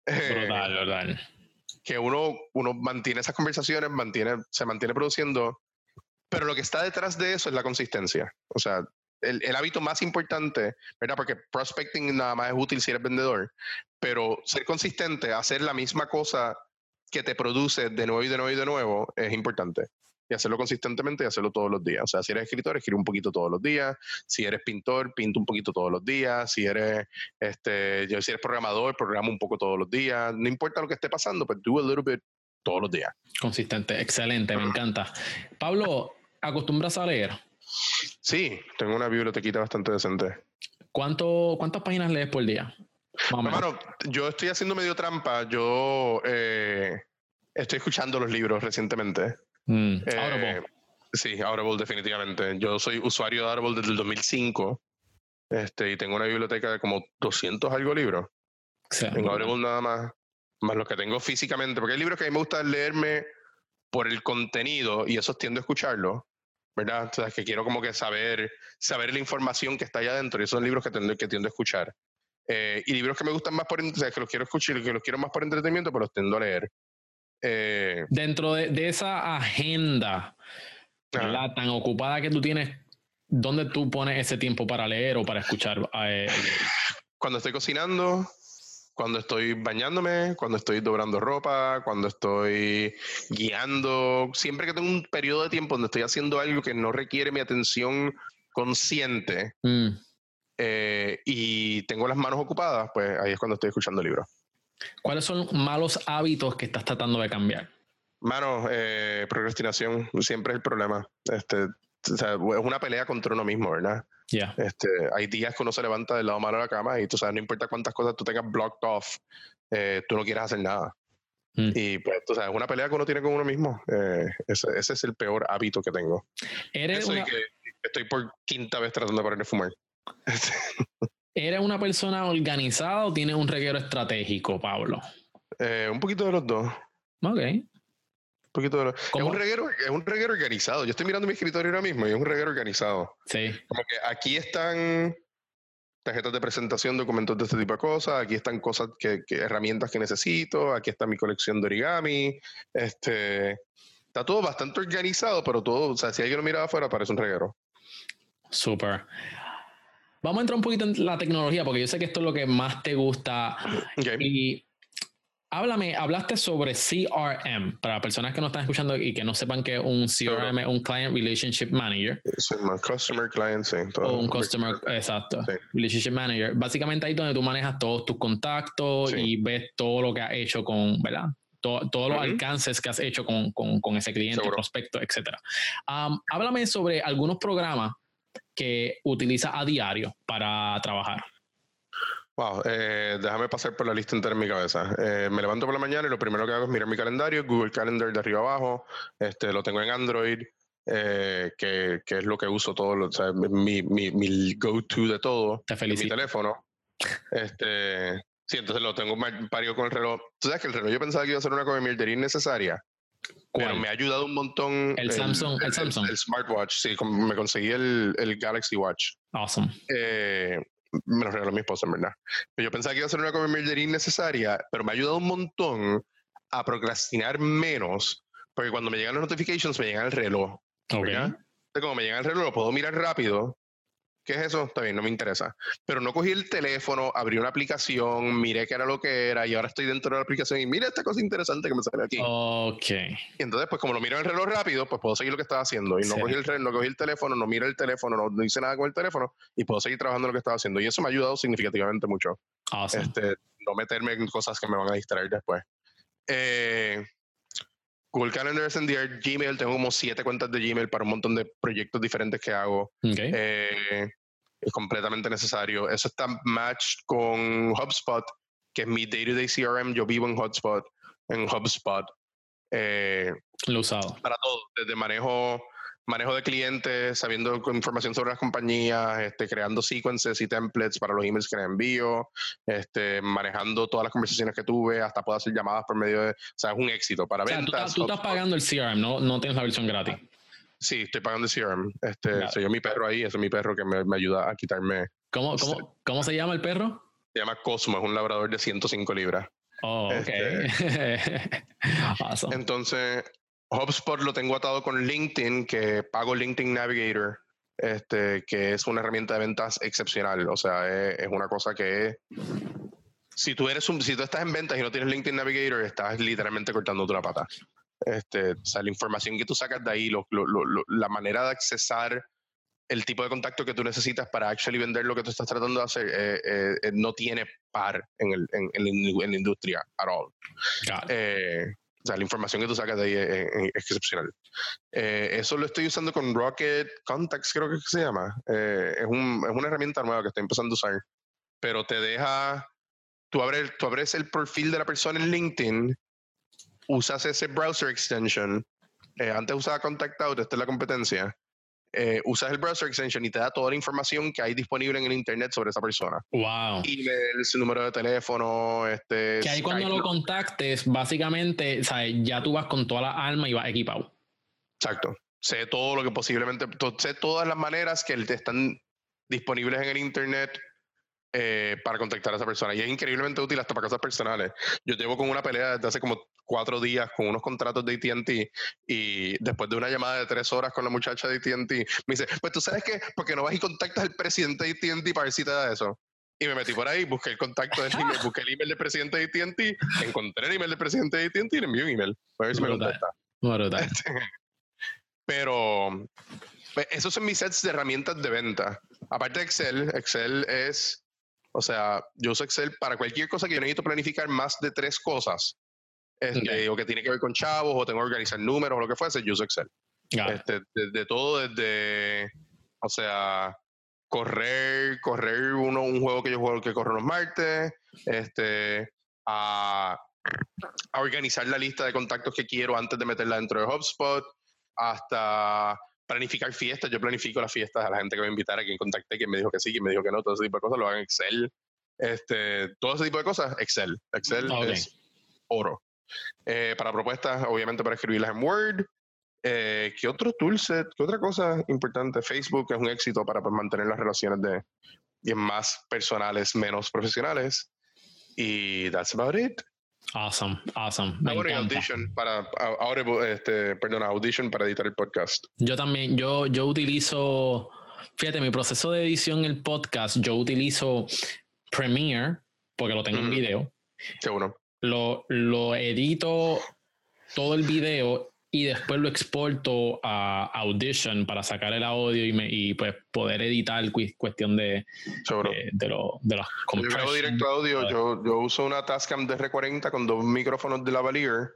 Brutal, brutal.
Que uno, uno mantiene esas conversaciones, mantiene, se mantiene produciendo, pero lo que está detrás de eso es la consistencia. O sea, el, el, hábito más importante, ¿verdad? Porque prospecting nada más es útil si eres vendedor, pero ser consistente, hacer la misma cosa que te produce de nuevo y de nuevo y de nuevo es importante y hacerlo consistentemente y hacerlo todos los días. O sea, si eres escritor, escribe un poquito todos los días. Si eres pintor, pinta un poquito todos los días. Si eres, este, si eres programador, programa un poco todos los días. No importa lo que esté pasando, pero do a little bit todos los días.
Consistente, excelente, me encanta. Pablo, acostumbras a leer?
Sí, tengo una bibliotequita bastante decente.
¿Cuánto, ¿Cuántas páginas lees por día?
Bueno, yo estoy haciendo medio trampa. Yo eh, estoy escuchando los libros recientemente.
Mm,
Eh,
Audible.
Sí, Audible definitivamente. Yo soy usuario de Audible desde el 2005 este, y tengo una biblioteca de como 200 algo libros.
Sí.
En Audible nada más, más los que tengo físicamente, porque hay libros que a mí me gusta leerme por el contenido y esos tiendo a escucharlo, ¿verdad? O sea, que quiero como que saber, saber la información que está allá adentro y esos son libros que tiendo, que tiendo a escuchar. Eh, y libros que me gustan más por, o sea, que los quiero escuchar, que los quiero más por entretenimiento, pues los tiendo a leer. Eh,
Dentro de, de esa agenda tan ocupada que tú tienes, ¿dónde tú pones ese tiempo para leer o para escuchar? eh,
Cuando estoy cocinando, cuando estoy bañándome, cuando estoy doblando ropa, cuando estoy guiando, siempre que tengo un periodo de tiempo donde estoy haciendo algo que no requiere mi atención consciente
mm.
eh, y tengo las manos ocupadas, pues ahí es cuando estoy escuchando libros.
¿Cuáles son malos hábitos que estás tratando de cambiar?
Mano, eh, procrastinación siempre es el problema. Este, o sea, es una pelea contra uno mismo, ¿verdad?
Ya.
Este, hay días que uno se levanta del lado malo de la cama y tú sabes, no importa cuántas cosas tú tengas blocked off, eh, tú no quieres hacer nada.
Mm.
Y pues, tú sabes, es una pelea que uno tiene con uno mismo. Eh, ese, ese es el peor hábito que tengo.
¿Eres
Eso
una,
que estoy por quinta vez tratando de parar de fumar.
¿Eres una persona organizada o tienes un reguero estratégico, Pablo?
Eh, un poquito de los dos.
Ok.
Un poquito de los... Es reguero, es un reguero organizado. Yo estoy mirando mi escritorio ahora mismo y es un reguero organizado.
Sí.
Como que aquí están tarjetas de presentación, documentos de este tipo de cosas, aquí están cosas que, que- herramientas que necesito, aquí está mi colección de origami, este está todo bastante organizado, pero todo, o sea, si alguien lo mira de afuera parece un reguero.
Súper. Vamos a entrar un poquito en la tecnología, porque yo sé que esto es lo que más te gusta. Y háblame, hablaste sobre CRM, para personas que no están escuchando y que no sepan que un CRM es un Client Relationship Manager
Soy más customer client, sí.
o un Customer, exacto,
Sí.
Relationship Manager. Básicamente ahí es donde tú manejas todos tus contactos
Sí.
y ves todo lo que has hecho con, ¿verdad? To- todos los alcances que has hecho con, con- con ese cliente,
Seguro.
prospecto, etc. háblame sobre algunos programas que utilizas a diario para trabajar.
Wow, eh, déjame pasar por la lista entera en mi cabeza. Eh, me levanto por la mañana y lo primero que hago es mirar mi calendario, Google Calendar de arriba abajo, este, lo tengo en Android, eh, que, que es lo que uso todo, lo- o sea, mi, mi, mi go-to de todo.
Te
en mi
felicito.
teléfono. Este, sí, entonces lo tengo parido con el reloj. Tú sabes que el reloj yo pensaba que iba a ser una cosa mierdería innecesaria, pero
¿Cuál?
me ha ayudado un montón.
El Samsung- el Samsung.
El, smartwatch, sí, me conseguí el, el Galaxy Watch.
Awesome.
Eh, me lo regaló mi esposa, en verdad. Yo pensaba que iba a ser una mierdería innecesaria, pero me ha ayudado un montón a procrastinar menos, porque cuando me llegan las notifications me llegan el reloj.
Ok.
¿verdad? Entonces, como me llega el reloj, lo puedo mirar rápido. ¿Qué es eso? Está bien, no me interesa. Pero no cogí el teléfono, abrí una aplicación, miré qué era lo que era y ahora estoy dentro de la aplicación y mira esta cosa interesante que me sale aquí.
Ok.
Y entonces, pues como lo miro en el reloj rápido, pues puedo seguir lo que estaba haciendo. Y no
Sí.
cogí el reloj, no cogí el teléfono, no miro el teléfono, no, no hice nada con el teléfono y puedo seguir trabajando en lo que estaba haciendo. Y eso me ha ayudado significativamente mucho.
Awesome.
Este, no meterme en cosas que me van a distraer después. Eh, Google Calendar, SNDR, Gmail, tengo como siete cuentas de Gmail para un montón de proyectos diferentes que hago.
Ok.
Eh, es completamente necesario. Eso está match con HubSpot, que es mi day-to-day CRM. Yo vivo en HubSpot, en HubSpot. Eh,
Lo usado.
para todo, desde manejo, manejo de clientes, sabiendo información sobre las compañías, este, creando sequences y templates para los emails que les envío, este, manejando todas las conversaciones que tuve, hasta puedo hacer llamadas por medio de, o sea, es un éxito para
O sea,
ventas.
tú estás pagando el CRM, no, no tienes la versión gratis.
Sí, estoy pagando el CRM. Este,
Claro.
soy yo mi perro ahí, ese es mi perro que me, me ayuda a quitarme.
¿Cómo,
Sí.
cómo, cómo se llama el perro?
Se llama Cosmo, es un labrador de 105 libras.
Oh, ok. awesome.
Entonces, HubSpot lo tengo atado con LinkedIn, que pago LinkedIn Navigator, este, que es una herramienta de ventas excepcional. O sea, es, es una cosa que si tú eres un, si tú estás en ventas y no tienes LinkedIn Navigator, estás literalmente cortándote la pata. Este, o sea, la información que tú sacas de ahí, lo- lo- lo- la manera de accesar el tipo de contacto que tú necesitas para actually vender lo que tú estás tratando de hacer, eh, eh, eh, no tiene par en, el, en, en en la industria at all. Eh, O sea, la información que tú sacas de ahí es, excepcional. Eh, eso lo estoy usando con Rocket Contacts, creo que se llama. Eh, es una herramienta nueva que estoy empezando a usar. Pero te deja, tú abres, tú abres el perfil de la persona en LinkedIn, usas ese browser extension. eh, antes usaba Contact Out, esta es la competencia. Eh, usas el browser extension y te da toda la información que hay disponible en el internet sobre esa persona.
Wow.
Email, su número de teléfono, este.
Que ahí cuando lo contactes, básicamente, ¿sabes? ya tú vas con todas las armas y vas equipado.
Exacto. Sé todo lo que posiblemente, sé todas las maneras que te están disponibles en el internet eh, para contactar a esa persona. Y es increíblemente útil hasta para cosas personales. Yo llevo con una pelea desde hace como cuatro días con unos contratos de ATT y después de una llamada de tres horas con la muchacha de ATT, me dice, pues tú sabes qué, porque no vas y contactas al presidente de ATT para ver si te da eso. Y me metí por ahí, busqué el contacto del email, busqué el email del presidente de ATT, encontré el email del presidente de ATT y le envié un email. A ver si me contesta. Pero pues, esos son mis sets de herramientas de venta. Aparte de Excel, Excel es, o sea, yo uso Excel para cualquier cosa que yo necesito planificar más de tres cosas. Este, O que tiene que ver con chavos, o tengo que organizar números, o lo que fuese, yo uso Excel. Este, de, de todo desde, o sea, correr, correr uno, un juego que yo juego que corre los martes, este, a, a organizar la lista de contactos que quiero antes de meterla dentro de HubSpot, hasta planificar fiestas. Yo planifico las fiestas a la gente que voy a invitar, a quien contacté, quien me dijo que sí, quien me dijo que no, todo ese tipo de cosas lo hago en Excel. Este, todo ese tipo de cosas, Excel. Excel
Ok.
es oro. Eh, para propuestas, obviamente para escribirlas en Word. Eh, ¿Qué otro toolset? ¿Qué otra cosa importante? Facebook es un éxito para pues, mantener las relaciones de bien más personales, menos profesionales. Y that's about it.
Awesome, awesome. Me
Ahora
encanta.
Audition para a- Audible, este, perdona, Audition para editar el podcast.
Yo también, yo, yo utilizo, fíjate, mi proceso de edición en el podcast, yo utilizo Premiere, porque lo tengo en video,
bueno.
lo, lo edito todo el video y después lo exporto a Audition para sacar el audio y, me, y pues poder editar cu- cuestión de, de, de, lo- de los
Yo grabo directo audio. Yo, yo uso una Tascam DR40 con dos micrófonos de lavalier,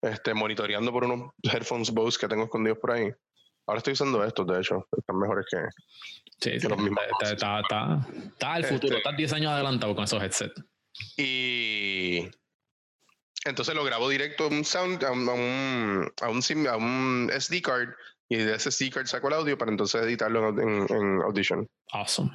este, monitoreando por unos headphones Bose que tengo escondidos por ahí. Ahora estoy usando estos, de hecho. Están mejores que.
Sí, sí,
los mismos
está, está, está, está al futuro,
Este-
estás 10 años adelantado con esos headsets.
Y. Entonces lo grabo directo a un sound, a un, a un, a un sim- a un SD card. Y de ese SD card saco el audio para entonces editarlo en, en Audition.
Awesome.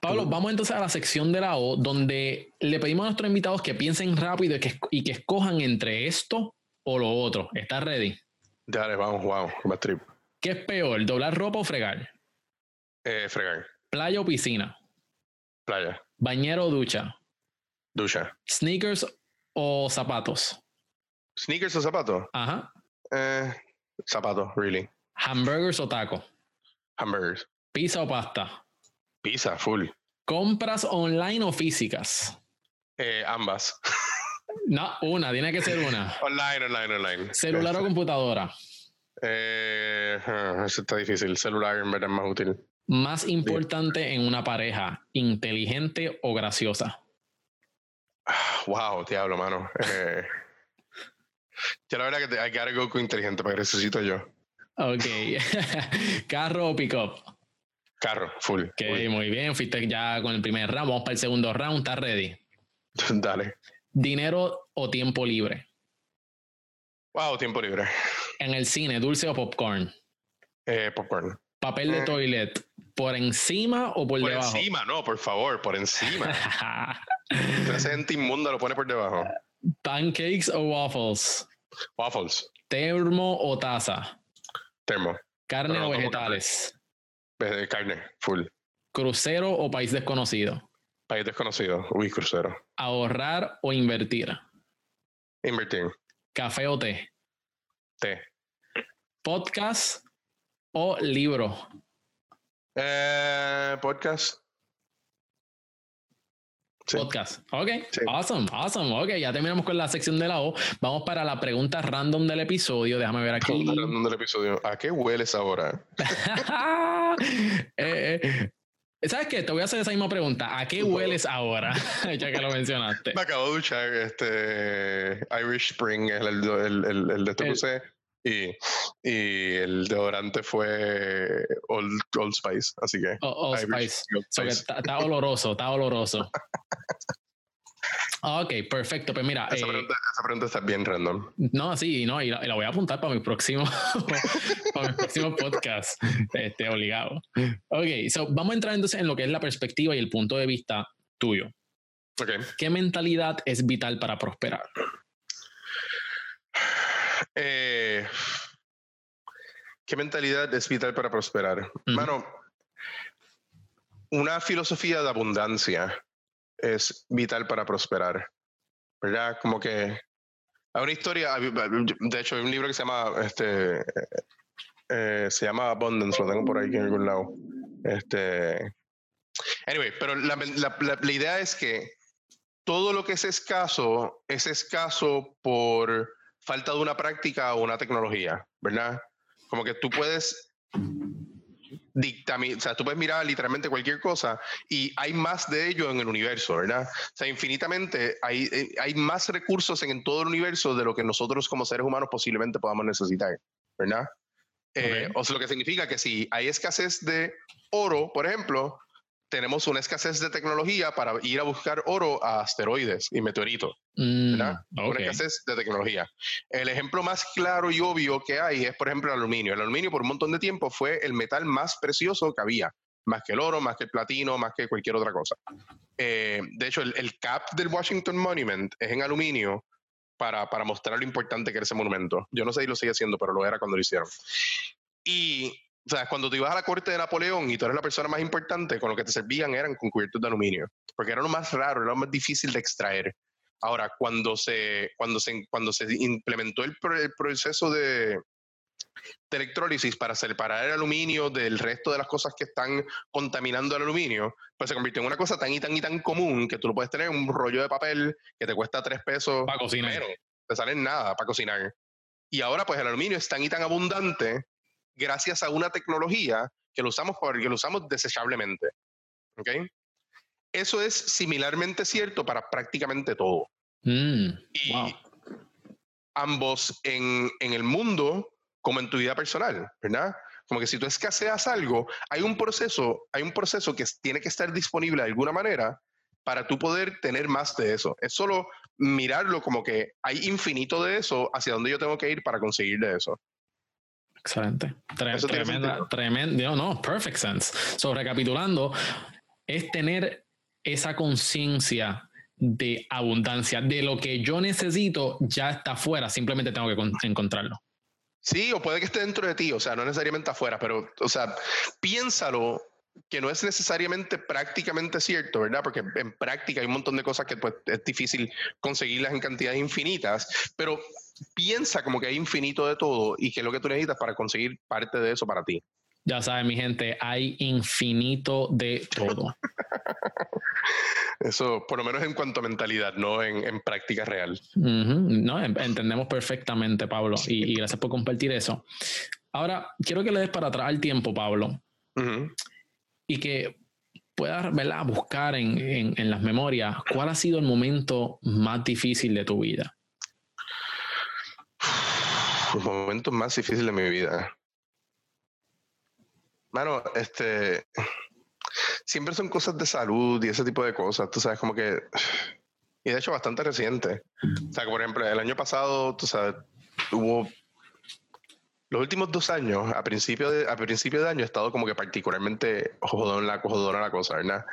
Pablo, vamos entonces a la sección de la O, donde le pedimos a nuestros invitados que piensen rápido y que, esc- y que escojan entre esto o lo otro. ¿Estás ready?
Dale, vamos, wow, más trip.
¿Qué es peor, doblar ropa o fregar?
Eh, fregar,
¿Playa o piscina?
playa,
¿Bañero o ducha?
ducha.
¿Sneakers o zapatos?
¿Sneakers o zapatos?
Ajá.
Eh, zapatos, really.
¿Hamburgers o taco?
Hamburgers.
¿Pizza o pasta?
Pizza, full.
¿Compras online o físicas?
Eh, ambas.
No, una, tiene que ser una.
online, online, online.
¿Celular o computadora?
Eh, ah, eso está difícil. Celular en verdad es más útil.
Más importante en una pareja, inteligente o graciosa.
Wow, diablo, mano. Eh, yo la verdad que I gotta go con inteligente para que necesito yo.
Ok. Carro o pickup.
Carro, full.
Ok,
full.
muy bien. Fuiste ya con el primer round. Vamos para el segundo round. ¿Estás ready?
Dale.
Dinero o tiempo libre.
Wow, tiempo libre.
En el cine, dulce o popcorn.
Eh, popcorn.
Papel de
Eh.
toilet. ¿Por encima o por,
Por
debajo?
encima, no, por favor, por encima. Ese gente inmunda lo pone por debajo.
Pancakes o waffles.
Waffles,
Termo o taza.
termo,
Carne
Pero
o vegetales.
eh, carne, full.
Crucero o país desconocido.
País desconocido. Uy, crucero.
Ahorrar o invertir.
Invertir.
Café o té.
Té.
Podcast o libro.
Eh, podcast. Sí.
Podcast. Ok.
Sí.
Awesome. Awesome. Ok. Ya terminamos con la sección de la O. Vamos para la pregunta random del episodio. Déjame ver aquí.
Pregunta random del episodio. ¿A qué hueles ahora?
Eh, eh, ¿Sabes qué? Te voy a hacer esa misma pregunta. ¿A qué hueles ahora? ya que lo mencionaste.
Me acabo de duchar este Irish Spring, es el, el, el, el de este y, y el deodorante fue Old, Old Spice, así que.
Oh, Old Spice. Old Spice. está, está oloroso, está oloroso. Ok, perfecto. Pues mira.
Esa, pregunta, esa pregunta, está bien random.
No, sí, no, y la, y la voy a apuntar para mi próximo, para mi próximo podcast. Este, obligado. Ok, so vamos a entrar entonces en lo que es la perspectiva y el punto de vista tuyo.
Okay.
¿Qué mentalidad es vital para prosperar?
Eh, ¿Qué mentalidad es vital para prosperar? Mm. Mano, una filosofía de abundancia es vital para prosperar. ¿Verdad? Como que hay una historia, de hecho hay un libro que se llama, este, eh, se llama Abundance, lo tengo por ahí en algún lado. Este, anyway, pero la, la, la idea es que todo lo que es escaso es escaso por falta de una práctica o una tecnología, ¿verdad? Como que tú puedes o sea, tú puedes mirar literalmente cualquier cosa y hay más de ello en el universo, ¿verdad? O sea, infinitamente hay, eh, hay más recursos en, todo el universo de lo que nosotros como seres humanos posiblemente podamos necesitar, ¿verdad? Eh, o sea, lo que significa que si hay escasez de oro, por ejemplo, tenemos una escasez de tecnología para ir a buscar oro a asteroides y meteoritos. Mm, una escasez de tecnología. El ejemplo más claro y obvio que hay es, por ejemplo, el aluminio. El aluminio por un montón de tiempo fue el metal más precioso que había, más que el oro, más que el platino, más que cualquier otra cosa. Eh, de hecho, el, el, cap del Washington Monument es en aluminio para, para mostrar lo importante que era ese monumento. Yo no sé si lo sigue haciendo, pero lo era cuando lo hicieron. Y o sea, cuando te ibas a la corte de Napoleón y tú eres la persona más importante, con lo que te servían eran con cubiertos de aluminio, porque era lo más raro, era lo más difícil de extraer. Ahora, cuando se, cuando se, cuando se implementó el, proceso de, de, electrólisis para separar el aluminio del resto de las cosas que están contaminando el aluminio, pues se convirtió en una cosa tan y tan y tan común que tú lo puedes tener en un rollo de papel que te cuesta tres pesos.
Para cocinar.
Menos, te sale nada para cocinar. Y ahora, pues el aluminio es tan y tan abundante gracias a una tecnología que lo usamos, porque lo usamos desechablemente. ¿Ok? Eso es similarmente cierto para prácticamente todo.
Mm,
y ambos en, en el mundo como en tu vida personal, ¿verdad? Como que si tú escaseas algo, hay un proceso, hay un proceso que tiene que estar disponible de alguna manera para tú poder tener más de eso. Es solo mirarlo como que hay infinito de eso, hacia dónde yo tengo que ir para conseguir de eso.
Excelente. tremenda, tremenda, no, perfect sense. So, recapitulando, es tener esa conciencia de abundancia, de lo que yo necesito ya está afuera, simplemente tengo que encontrarlo.
Sí, o puede que esté dentro de ti, o sea, no necesariamente afuera, pero, o sea, piénsalo que no es necesariamente prácticamente cierto, ¿verdad? Porque en práctica hay un montón de cosas que pues, es difícil conseguirlas en cantidades infinitas, pero piensa como que hay infinito de todo y que es lo que tú necesitas para conseguir parte de eso para ti.
Ya sabes, mi gente, hay infinito de todo.
Eso, por lo menos en cuanto a mentalidad, no en, práctica real.
No, entendemos perfectamente, Pablo, y, gracias por compartir eso. Ahora, quiero que le des para atrás el tiempo, Pablo, y que puedas buscar en, en las memorias cuál ha sido el momento más difícil de tu vida
los momentos más difíciles de mi vida. Mano, este. Siempre son cosas de salud y ese tipo de cosas, tú sabes, como que. Y de hecho, bastante reciente. O sea, que por ejemplo, el año pasado, tú sabes, hubo. Los últimos dos años, a principio de, a principio de año, he estado como que particularmente jodón la, jodona la cosa, ¿verdad?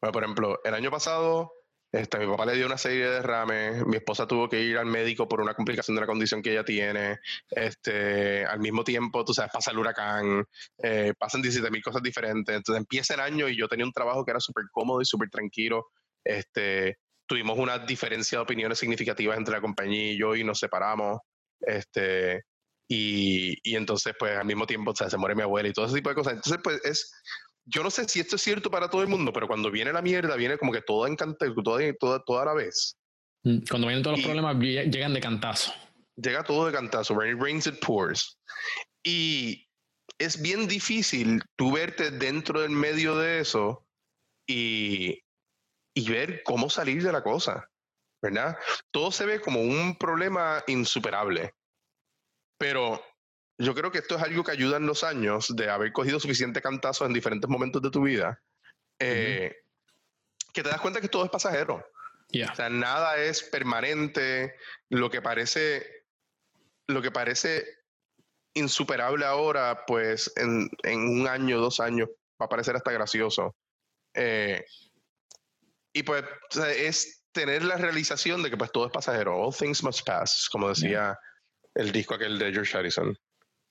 Bueno, por ejemplo, el año pasado este, mi papá le dio una serie de derrames, mi esposa tuvo que ir al médico por una complicación de la condición que ella tiene, este, al mismo tiempo, tú sabes, pasa el huracán, eh, pasan 17 mil cosas diferentes, entonces empieza el año y yo tenía un trabajo que era súper cómodo y súper tranquilo, este, tuvimos una diferencia de opiniones significativas entre la compañía y yo y nos separamos, este, y, y entonces pues al mismo tiempo o sea, se muere mi abuela y todo ese tipo de cosas, entonces pues es yo no sé si esto es cierto para todo el mundo, pero cuando viene la mierda, viene como que todo encanta, toda, toda, toda la vez.
Mm, cuando vienen todos los problemas, llegan de cantazo.
Llega todo de cantazo. When it rains, it pours. Y es bien difícil tú verte dentro del medio de eso y, y ver cómo salir de la cosa, ¿verdad? Todo se ve como un problema insuperable, pero yo creo que esto es algo que ayuda en los años de haber cogido suficiente cantazo en diferentes momentos de tu vida, eh, que te das cuenta que todo es pasajero. O sea, nada es permanente. Lo que parece, lo que parece insuperable ahora, pues en, un año, dos años, va a parecer hasta gracioso. Eh, y pues es tener la realización de que pues todo es pasajero. All things must pass, como decía el disco aquel de George Harrison.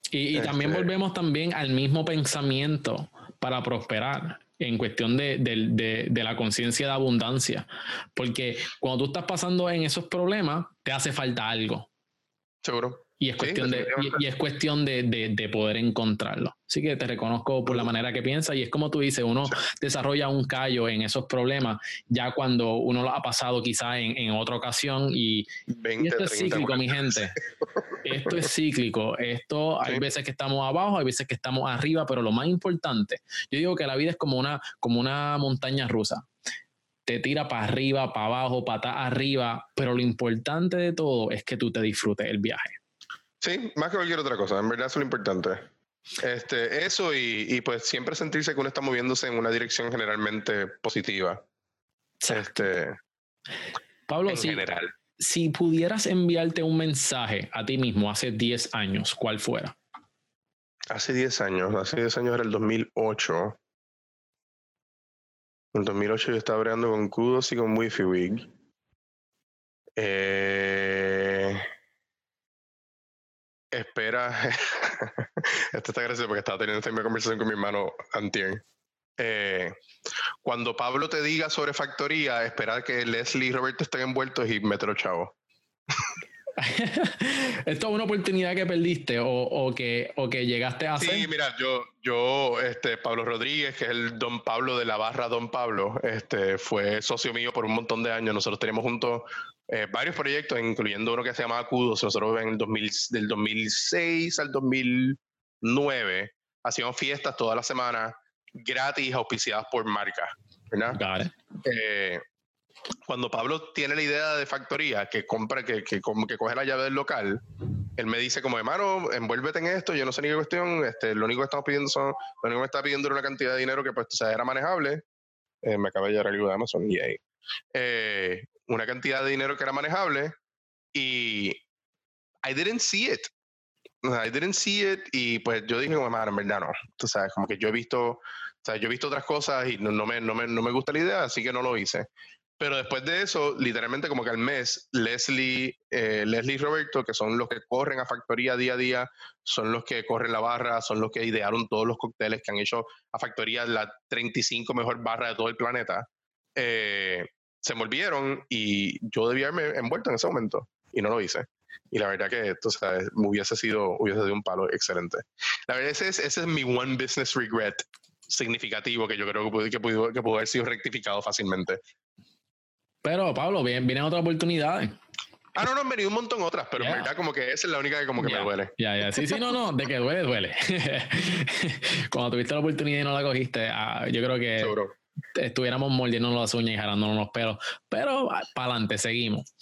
Y, también este volvemos también al mismo pensamiento para prosperar en cuestión de, de la conciencia de abundancia. Porque cuando tú estás pasando en esos problemas, te hace falta algo.
Seguro.
Y es cuestión, de, y, es cuestión de, de, poder encontrarlo. Así que te reconozco por la manera que piensas y es como tú dices, uno desarrolla un callo en esos problemas ya cuando uno lo ha pasado quizá en, en otra ocasión y, esto es cíclico, mi gente. Esto es cíclico. Esto hay veces que estamos abajo, hay veces que estamos arriba, pero lo más importante, yo digo que la vida es como una, como una montaña rusa te tira para arriba, para abajo, para arriba, pero lo importante de todo es que tú te disfrutes el viaje.
Sí, más que cualquier otra cosa, en verdad es lo importante. Este, eso y, pues siempre sentirse que uno está moviéndose en una dirección generalmente positiva. Este,
Pablo, en general. Si pudieras enviarte un mensaje a ti mismo hace 10 años, ¿cuál fuera?
Hace 10 años, hace 10 años era el 2008. En el 2008 yo estaba bregando con Kudos y con Wi-Fi Wig. Eh, espera. Esto está gracioso porque estaba teniendo esta misma conversación con mi hermano Antien. Eh, cuando Pablo te diga sobre factoría, espera que Leslie y Roberto estén envueltos y mételo chavo.
¿Esto es una oportunidad que perdiste o, que, o que llegaste a hacer?
Sí, mira, yo, yo, este, Pablo Rodríguez, que es el Don Pablo de la barra Don Pablo, este, fue socio mío por un montón de años. Nosotros teníamos juntos eh, varios proyectos, incluyendo uno que se llama Acudos. Nosotros en el 2000, del 2006 al 2009 hacíamos fiestas toda la semana gratis, auspiciadas por marcas, ¿verdad? Eh, cuando Pablo tiene la idea de factoría, que compra, que, que, que coge la llave del local, él me dice como, hermano, envuélvete en esto, yo no sé ni qué cuestión, este, lo único que estamos pidiendo son, lo único que me está pidiendo era una cantidad de dinero que pues o sea, era manejable, eh, me acaba de llegar algo de Amazon, y ahí una cantidad de dinero que era manejable y I didn't see it. I didn't see it y pues yo dije, como, en verdad no. Tú sabes, como que yo he visto, o sea, yo he visto otras cosas y no, me, no, me, no me gusta la idea, así que no lo hice. Pero después de eso, literalmente como que al mes, Leslie, eh, Leslie y Roberto, que son los que corren a Factoría día a día, son los que corren la barra, son los que idearon todos los cócteles que han hecho a Factoría la 35 mejor barra de todo el planeta. Eh, se me olvidaron y yo debía haberme envuelto en ese momento y no lo hice. Y la verdad que esto hubiese, sido, hubiese sido un palo excelente. La verdad, ese es, ese es mi one business regret significativo que yo creo que pudo, que pudo, que haber sido rectificado fácilmente.
Pero, Pablo, vienen, vienen otras oportunidades.
Ah, no, no, han venido un montón otras, pero en verdad como que esa es la única que como que me duele.
Ya, ya, sí, sí, no, no, de que duele, duele. Cuando tuviste la oportunidad y no la cogiste, ah, yo creo que Seguro estuviéramos mordiendo las uñas y jalándonos los pelos. Pero ah, para adelante, seguimos.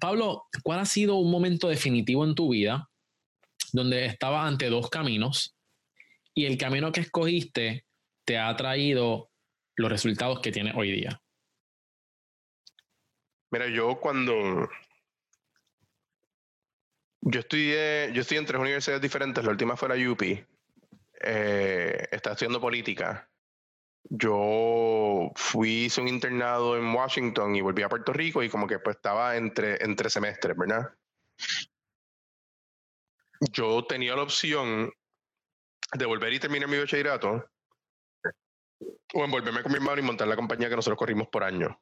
Pablo, ¿cuál ha sido un momento definitivo en tu vida donde estabas ante dos caminos y el camino que escogiste te ha traído los resultados que tienes hoy día?
Mira, yo cuando yo estudié, yo estudié en tres universidades diferentes, la última fue la UP. Eh, estaba estudiando política yo fui, hice un internado en Washington y volví a Puerto Rico y como que pues estaba entre, entre semestres, ¿verdad? Yo tenía la opción de volver y terminar mi bachillerato o envolverme con mi hermano y montar la compañía que nosotros corrimos por año,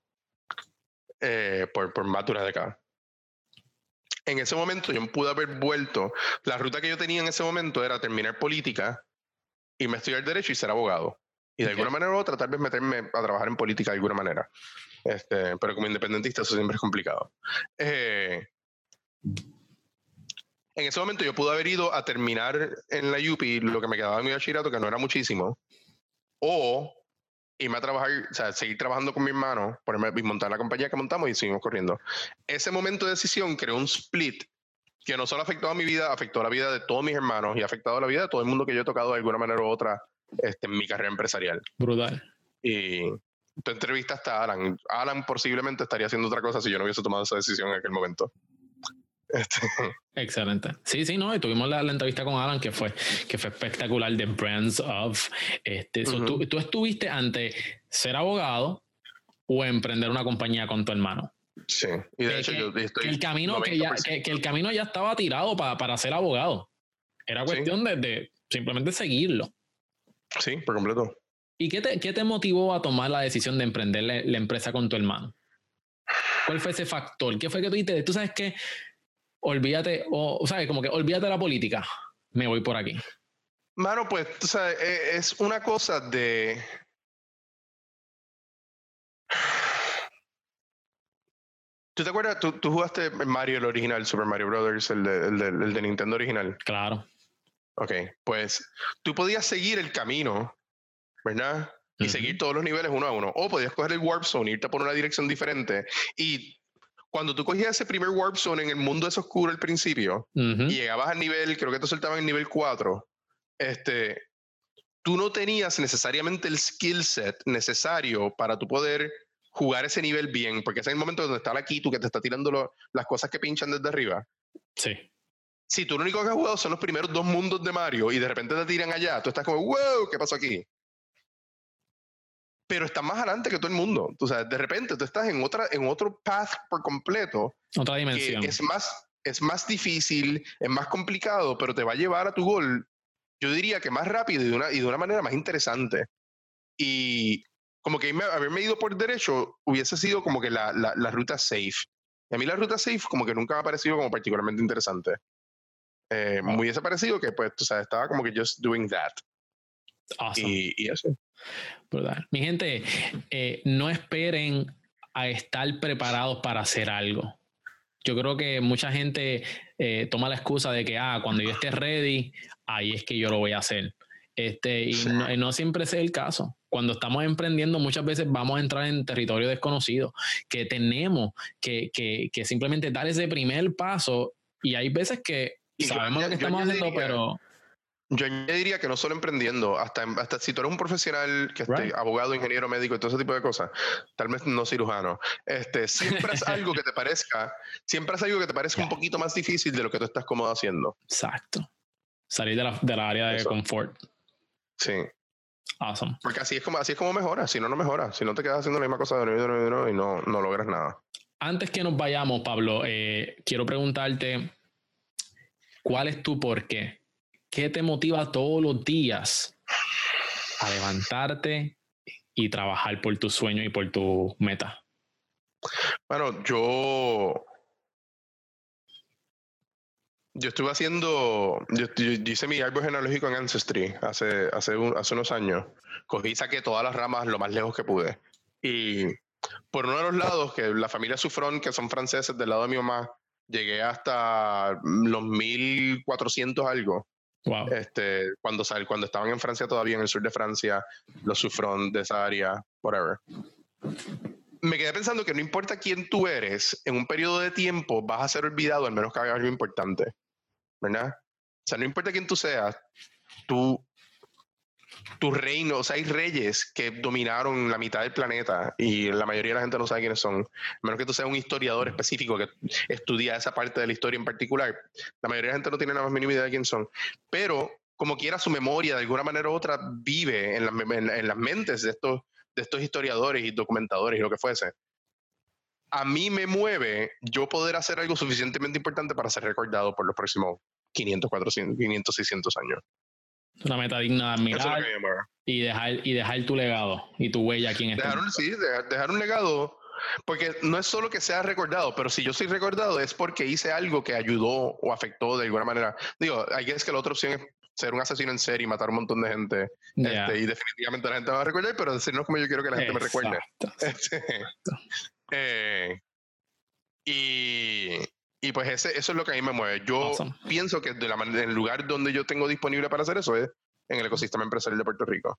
eh, por, por más de década. En ese momento yo pude haber vuelto, la ruta que yo tenía en ese momento era terminar política, y me estudiar derecho y ser abogado. Y de alguna manera u otra, tal vez meterme a trabajar en política de alguna manera. Este, pero como independentista eso siempre es complicado. Eh, en ese momento yo pude haber ido a terminar en la UPI lo que me quedaba en mi bachillerato, que no era muchísimo, o irme a trabajar, o sea, seguir trabajando con mi hermano, ponerme y montar la compañía que montamos y seguimos corriendo. Ese momento de decisión creó un split que no solo afectó a mi vida, afectó a la vida de todos mis hermanos y ha afectado a la vida de todo el mundo que yo he tocado de alguna manera u otra este, en mi carrera empresarial.
Brutal.
Y tu entrevistaste a Alan. Alan posiblemente estaría haciendo otra cosa si yo no hubiese tomado esa decisión en aquel momento. Este,
Excelente. Sí, sí, no, y tuvimos la, la entrevista con Alan que fue, que fue espectacular de Brands of. Este, so, tú, tú estuviste ante ser abogado o emprender una compañía con tu hermano.
sí, y de
Que-
hecho yo estoy.
que el camino que, ya,
90%.
que, que el camino ya estaba tirado para, para ser abogado. Era
Sí.
cuestión de, de simplemente seguirlo.
Sí, por completo.
¿Y qué te, qué te motivó a tomar la decisión de emprender la, la empresa con tu hermano? ¿Cuál fue ese factor? ¿Qué fue que tú dijiste? Tú sabes que olvídate, o o sabes, como que olvídate de la política. Me voy por aquí.
Mano, pues, tú sabes, e- es una cosa de. ¿Tú te acuerdas? ¿Tú, tú jugaste Mario, el original, Super Mario Brothers, el de, el de- el de Nintendo original?
Claro.
Ok, pues tú podías seguir el camino, ¿verdad? Y seguir todos los niveles uno a uno. O podías coger el Warp Zone, irte por una dirección diferente. Y cuando tú cogías ese primer Warp Zone en el mundo es oscuro al principio,
Ujú.
y llegabas al nivel, creo que te soltaban en nivel 4, este, tú no tenías necesariamente el skill set necesario para tú poder jugar ese nivel bien, porque ese es el momento donde está la Kitu que te está tirando lo- las cosas que pinchan desde arriba.
Sí.
Si tú lo único que has jugado son los primeros dos mundos de Mario y de repente te tiran allá, tú estás como, wow, ¿qué pasó aquí? Pero estás más adelante que todo el mundo. O sea, de repente tú estás en, otra, en otro path por completo
Otra
que
dimensión.
es más, es más difícil, es más complicado, pero te va a llevar a tu gol, yo diría que más rápido y de una, y de una manera más interesante. Y como que haberme ido por derecho hubiese sido como que la, la, la ruta safe. Y a mí la ruta safe como que nunca me ha parecido como particularmente interesante. Eh, Me hubiese parecido que pues, tú sabes, estaba como que just doing that.
Awesome.
Y, y eso.
Brutal. Mi gente, eh, no esperen a estar preparados para hacer algo. Yo creo que mucha gente eh, toma la excusa de que, ah, cuando yo esté ready, ahí es que yo lo voy a hacer. Este, y
Sí.
no, y no siempre es el caso. Cuando estamos emprendiendo, muchas veces vamos a entrar en territorio desconocido, que tenemos que, que, que simplemente dar ese primer paso. Y hay veces que
Y yo
sabemos lo que estamos haciendo,
añadiría-
pero
Yo añadiría que no solo emprendiendo, hasta, hasta si tú eres un profesional que esté abogado, ingeniero médico y todo ese tipo de cosas, tal vez no cirujano, este, siempre es algo que te parezca, siempre es algo que te parezca un poquito más difícil de lo que tú estás cómodo haciendo.
exacto. Salir de la, de la área de
Eso.
confort.
Sí,
Awesome.
porque así es como así es como mejora, si no no mejora, si no te quedas haciendo la misma cosa de nuevo y de nuevo y de nuevo y no, no logras nada.
Antes que nos vayamos, Pablo, eh, quiero preguntarte, ¿cuál es tu por qué? ¿Qué te motiva todos los días a levantarte y trabajar por tu sueño y por tu meta?
Bueno, yo. Yo estuve haciendo. Yo, yo- hice mi árbol genealógico en Ancestry hace, hace, un- hace unos años. Cogí y saqué todas las ramas lo más lejos que pude. Y por uno de los lados, que la familia Sufrón, que son franceses del lado de mi mamá, llegué hasta los 1400 algo.
Wow.
Este, cuando, sal, cuando estaban en Francia todavía, en el sur de Francia, los Sufrón de esa área, whatever. Me quedé pensando que no importa quién tú eres, en un periodo de tiempo vas a ser olvidado al menos que hagas algo importante, ¿verdad? O sea, no importa quién tú seas, tú, tu reino, o sea, hay reyes que dominaron la mitad del planeta y la mayoría de la gente no sabe quiénes son, a menos que tú seas un historiador específico que estudia esa parte de la historia en particular. La mayoría de la gente no tiene la más mínima idea de quién son, pero como quiera su memoria de alguna manera u otra vive en, mem- en- en las mentes de estos, de estos historiadores y documentadores y lo que fuese. A mí me mueve yo poder hacer algo suficientemente importante para ser recordado por los próximos 500, 400, 500, 600 años.
Una meta digna de
es
admirar
mueve.
y dejar, y dejar tu legado y tu huella aquí en este
Dejar un, sí, dejar, dejar un legado, porque no es solo que sea recordado, pero si yo soy recordado es porque hice algo que ayudó o afectó de alguna manera. Digo, hay es que la otra opción es ser un asesino en serie y matar un montón de gente.
Ya.
este, y definitivamente la gente me va a recordar, pero decirnos como yo quiero que la gente me recuerde.
Exacto.
Este, eh, y, y pues ese, eso es lo que a mí me mueve. Yo
Awesome.
pienso que de la manera, el lugar donde yo tengo disponible para hacer eso es en el ecosistema empresarial de Puerto Rico.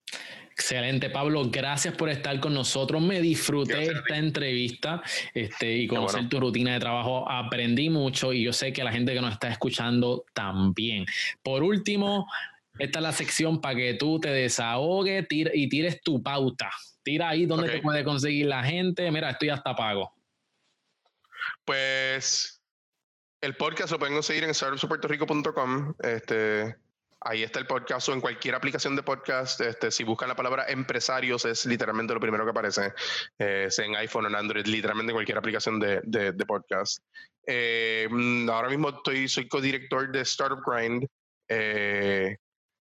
Excelente, Pablo. Gracias por estar con nosotros. Me disfruté esta entrevista este, y conocer tu rutina de trabajo. Aprendí mucho y yo sé que la gente que nos está escuchando también. Por último, esta es la sección para que tú te desahogues y tires tu pauta. Tira ahí donde te puede conseguir la gente. Mira, estoy hasta pago.
Pues el podcast lo pueden conseguir en startupsupertorico.com. Este, ahí está el podcast o en cualquier aplicación de podcast. Este, si buscan la palabra empresarios, es literalmente lo primero que aparece. Eh, sea en iPhone o en Android, literalmente en cualquier aplicación de, de, podcast. Eh, ahora mismo estoy, soy codirector de Startup Grind. Eh,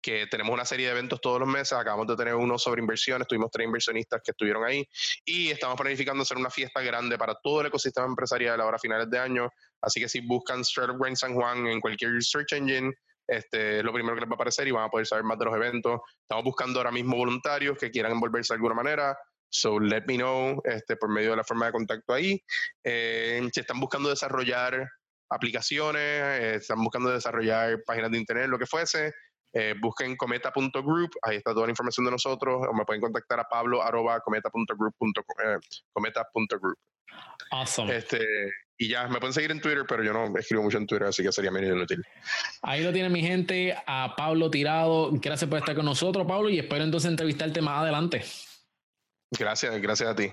que tenemos una serie de eventos todos los meses. Acabamos de tener uno sobre inversiones, tuvimos tres inversionistas que estuvieron ahí y estamos planificando hacer una fiesta grande para todo el ecosistema empresarial ahora a finales de año. Así que si buscan Startup Brain San Juan en cualquier search engine, este es lo primero que les va a aparecer y van a poder saber más de los eventos. Estamos buscando ahora mismo voluntarios que quieran envolverse de alguna manera. So let me know este, por medio de la forma de contacto ahí. Eh, si están buscando desarrollar aplicaciones, eh, están buscando desarrollar páginas de internet, lo que fuese, eh, busquen cometa.group, ahí está toda la información de nosotros, o me pueden contactar a pablo arroba cometa.group. Eh, cometa.group.
Awesome.
Este, y ya, me pueden seguir en Twitter, pero yo no escribo mucho en Twitter, así que sería menos inútil.
Ahí lo tiene mi gente, a Pablo Tirado. Gracias por estar con nosotros, Pablo, y espero entonces entrevistarte más adelante.
Gracias, gracias a ti.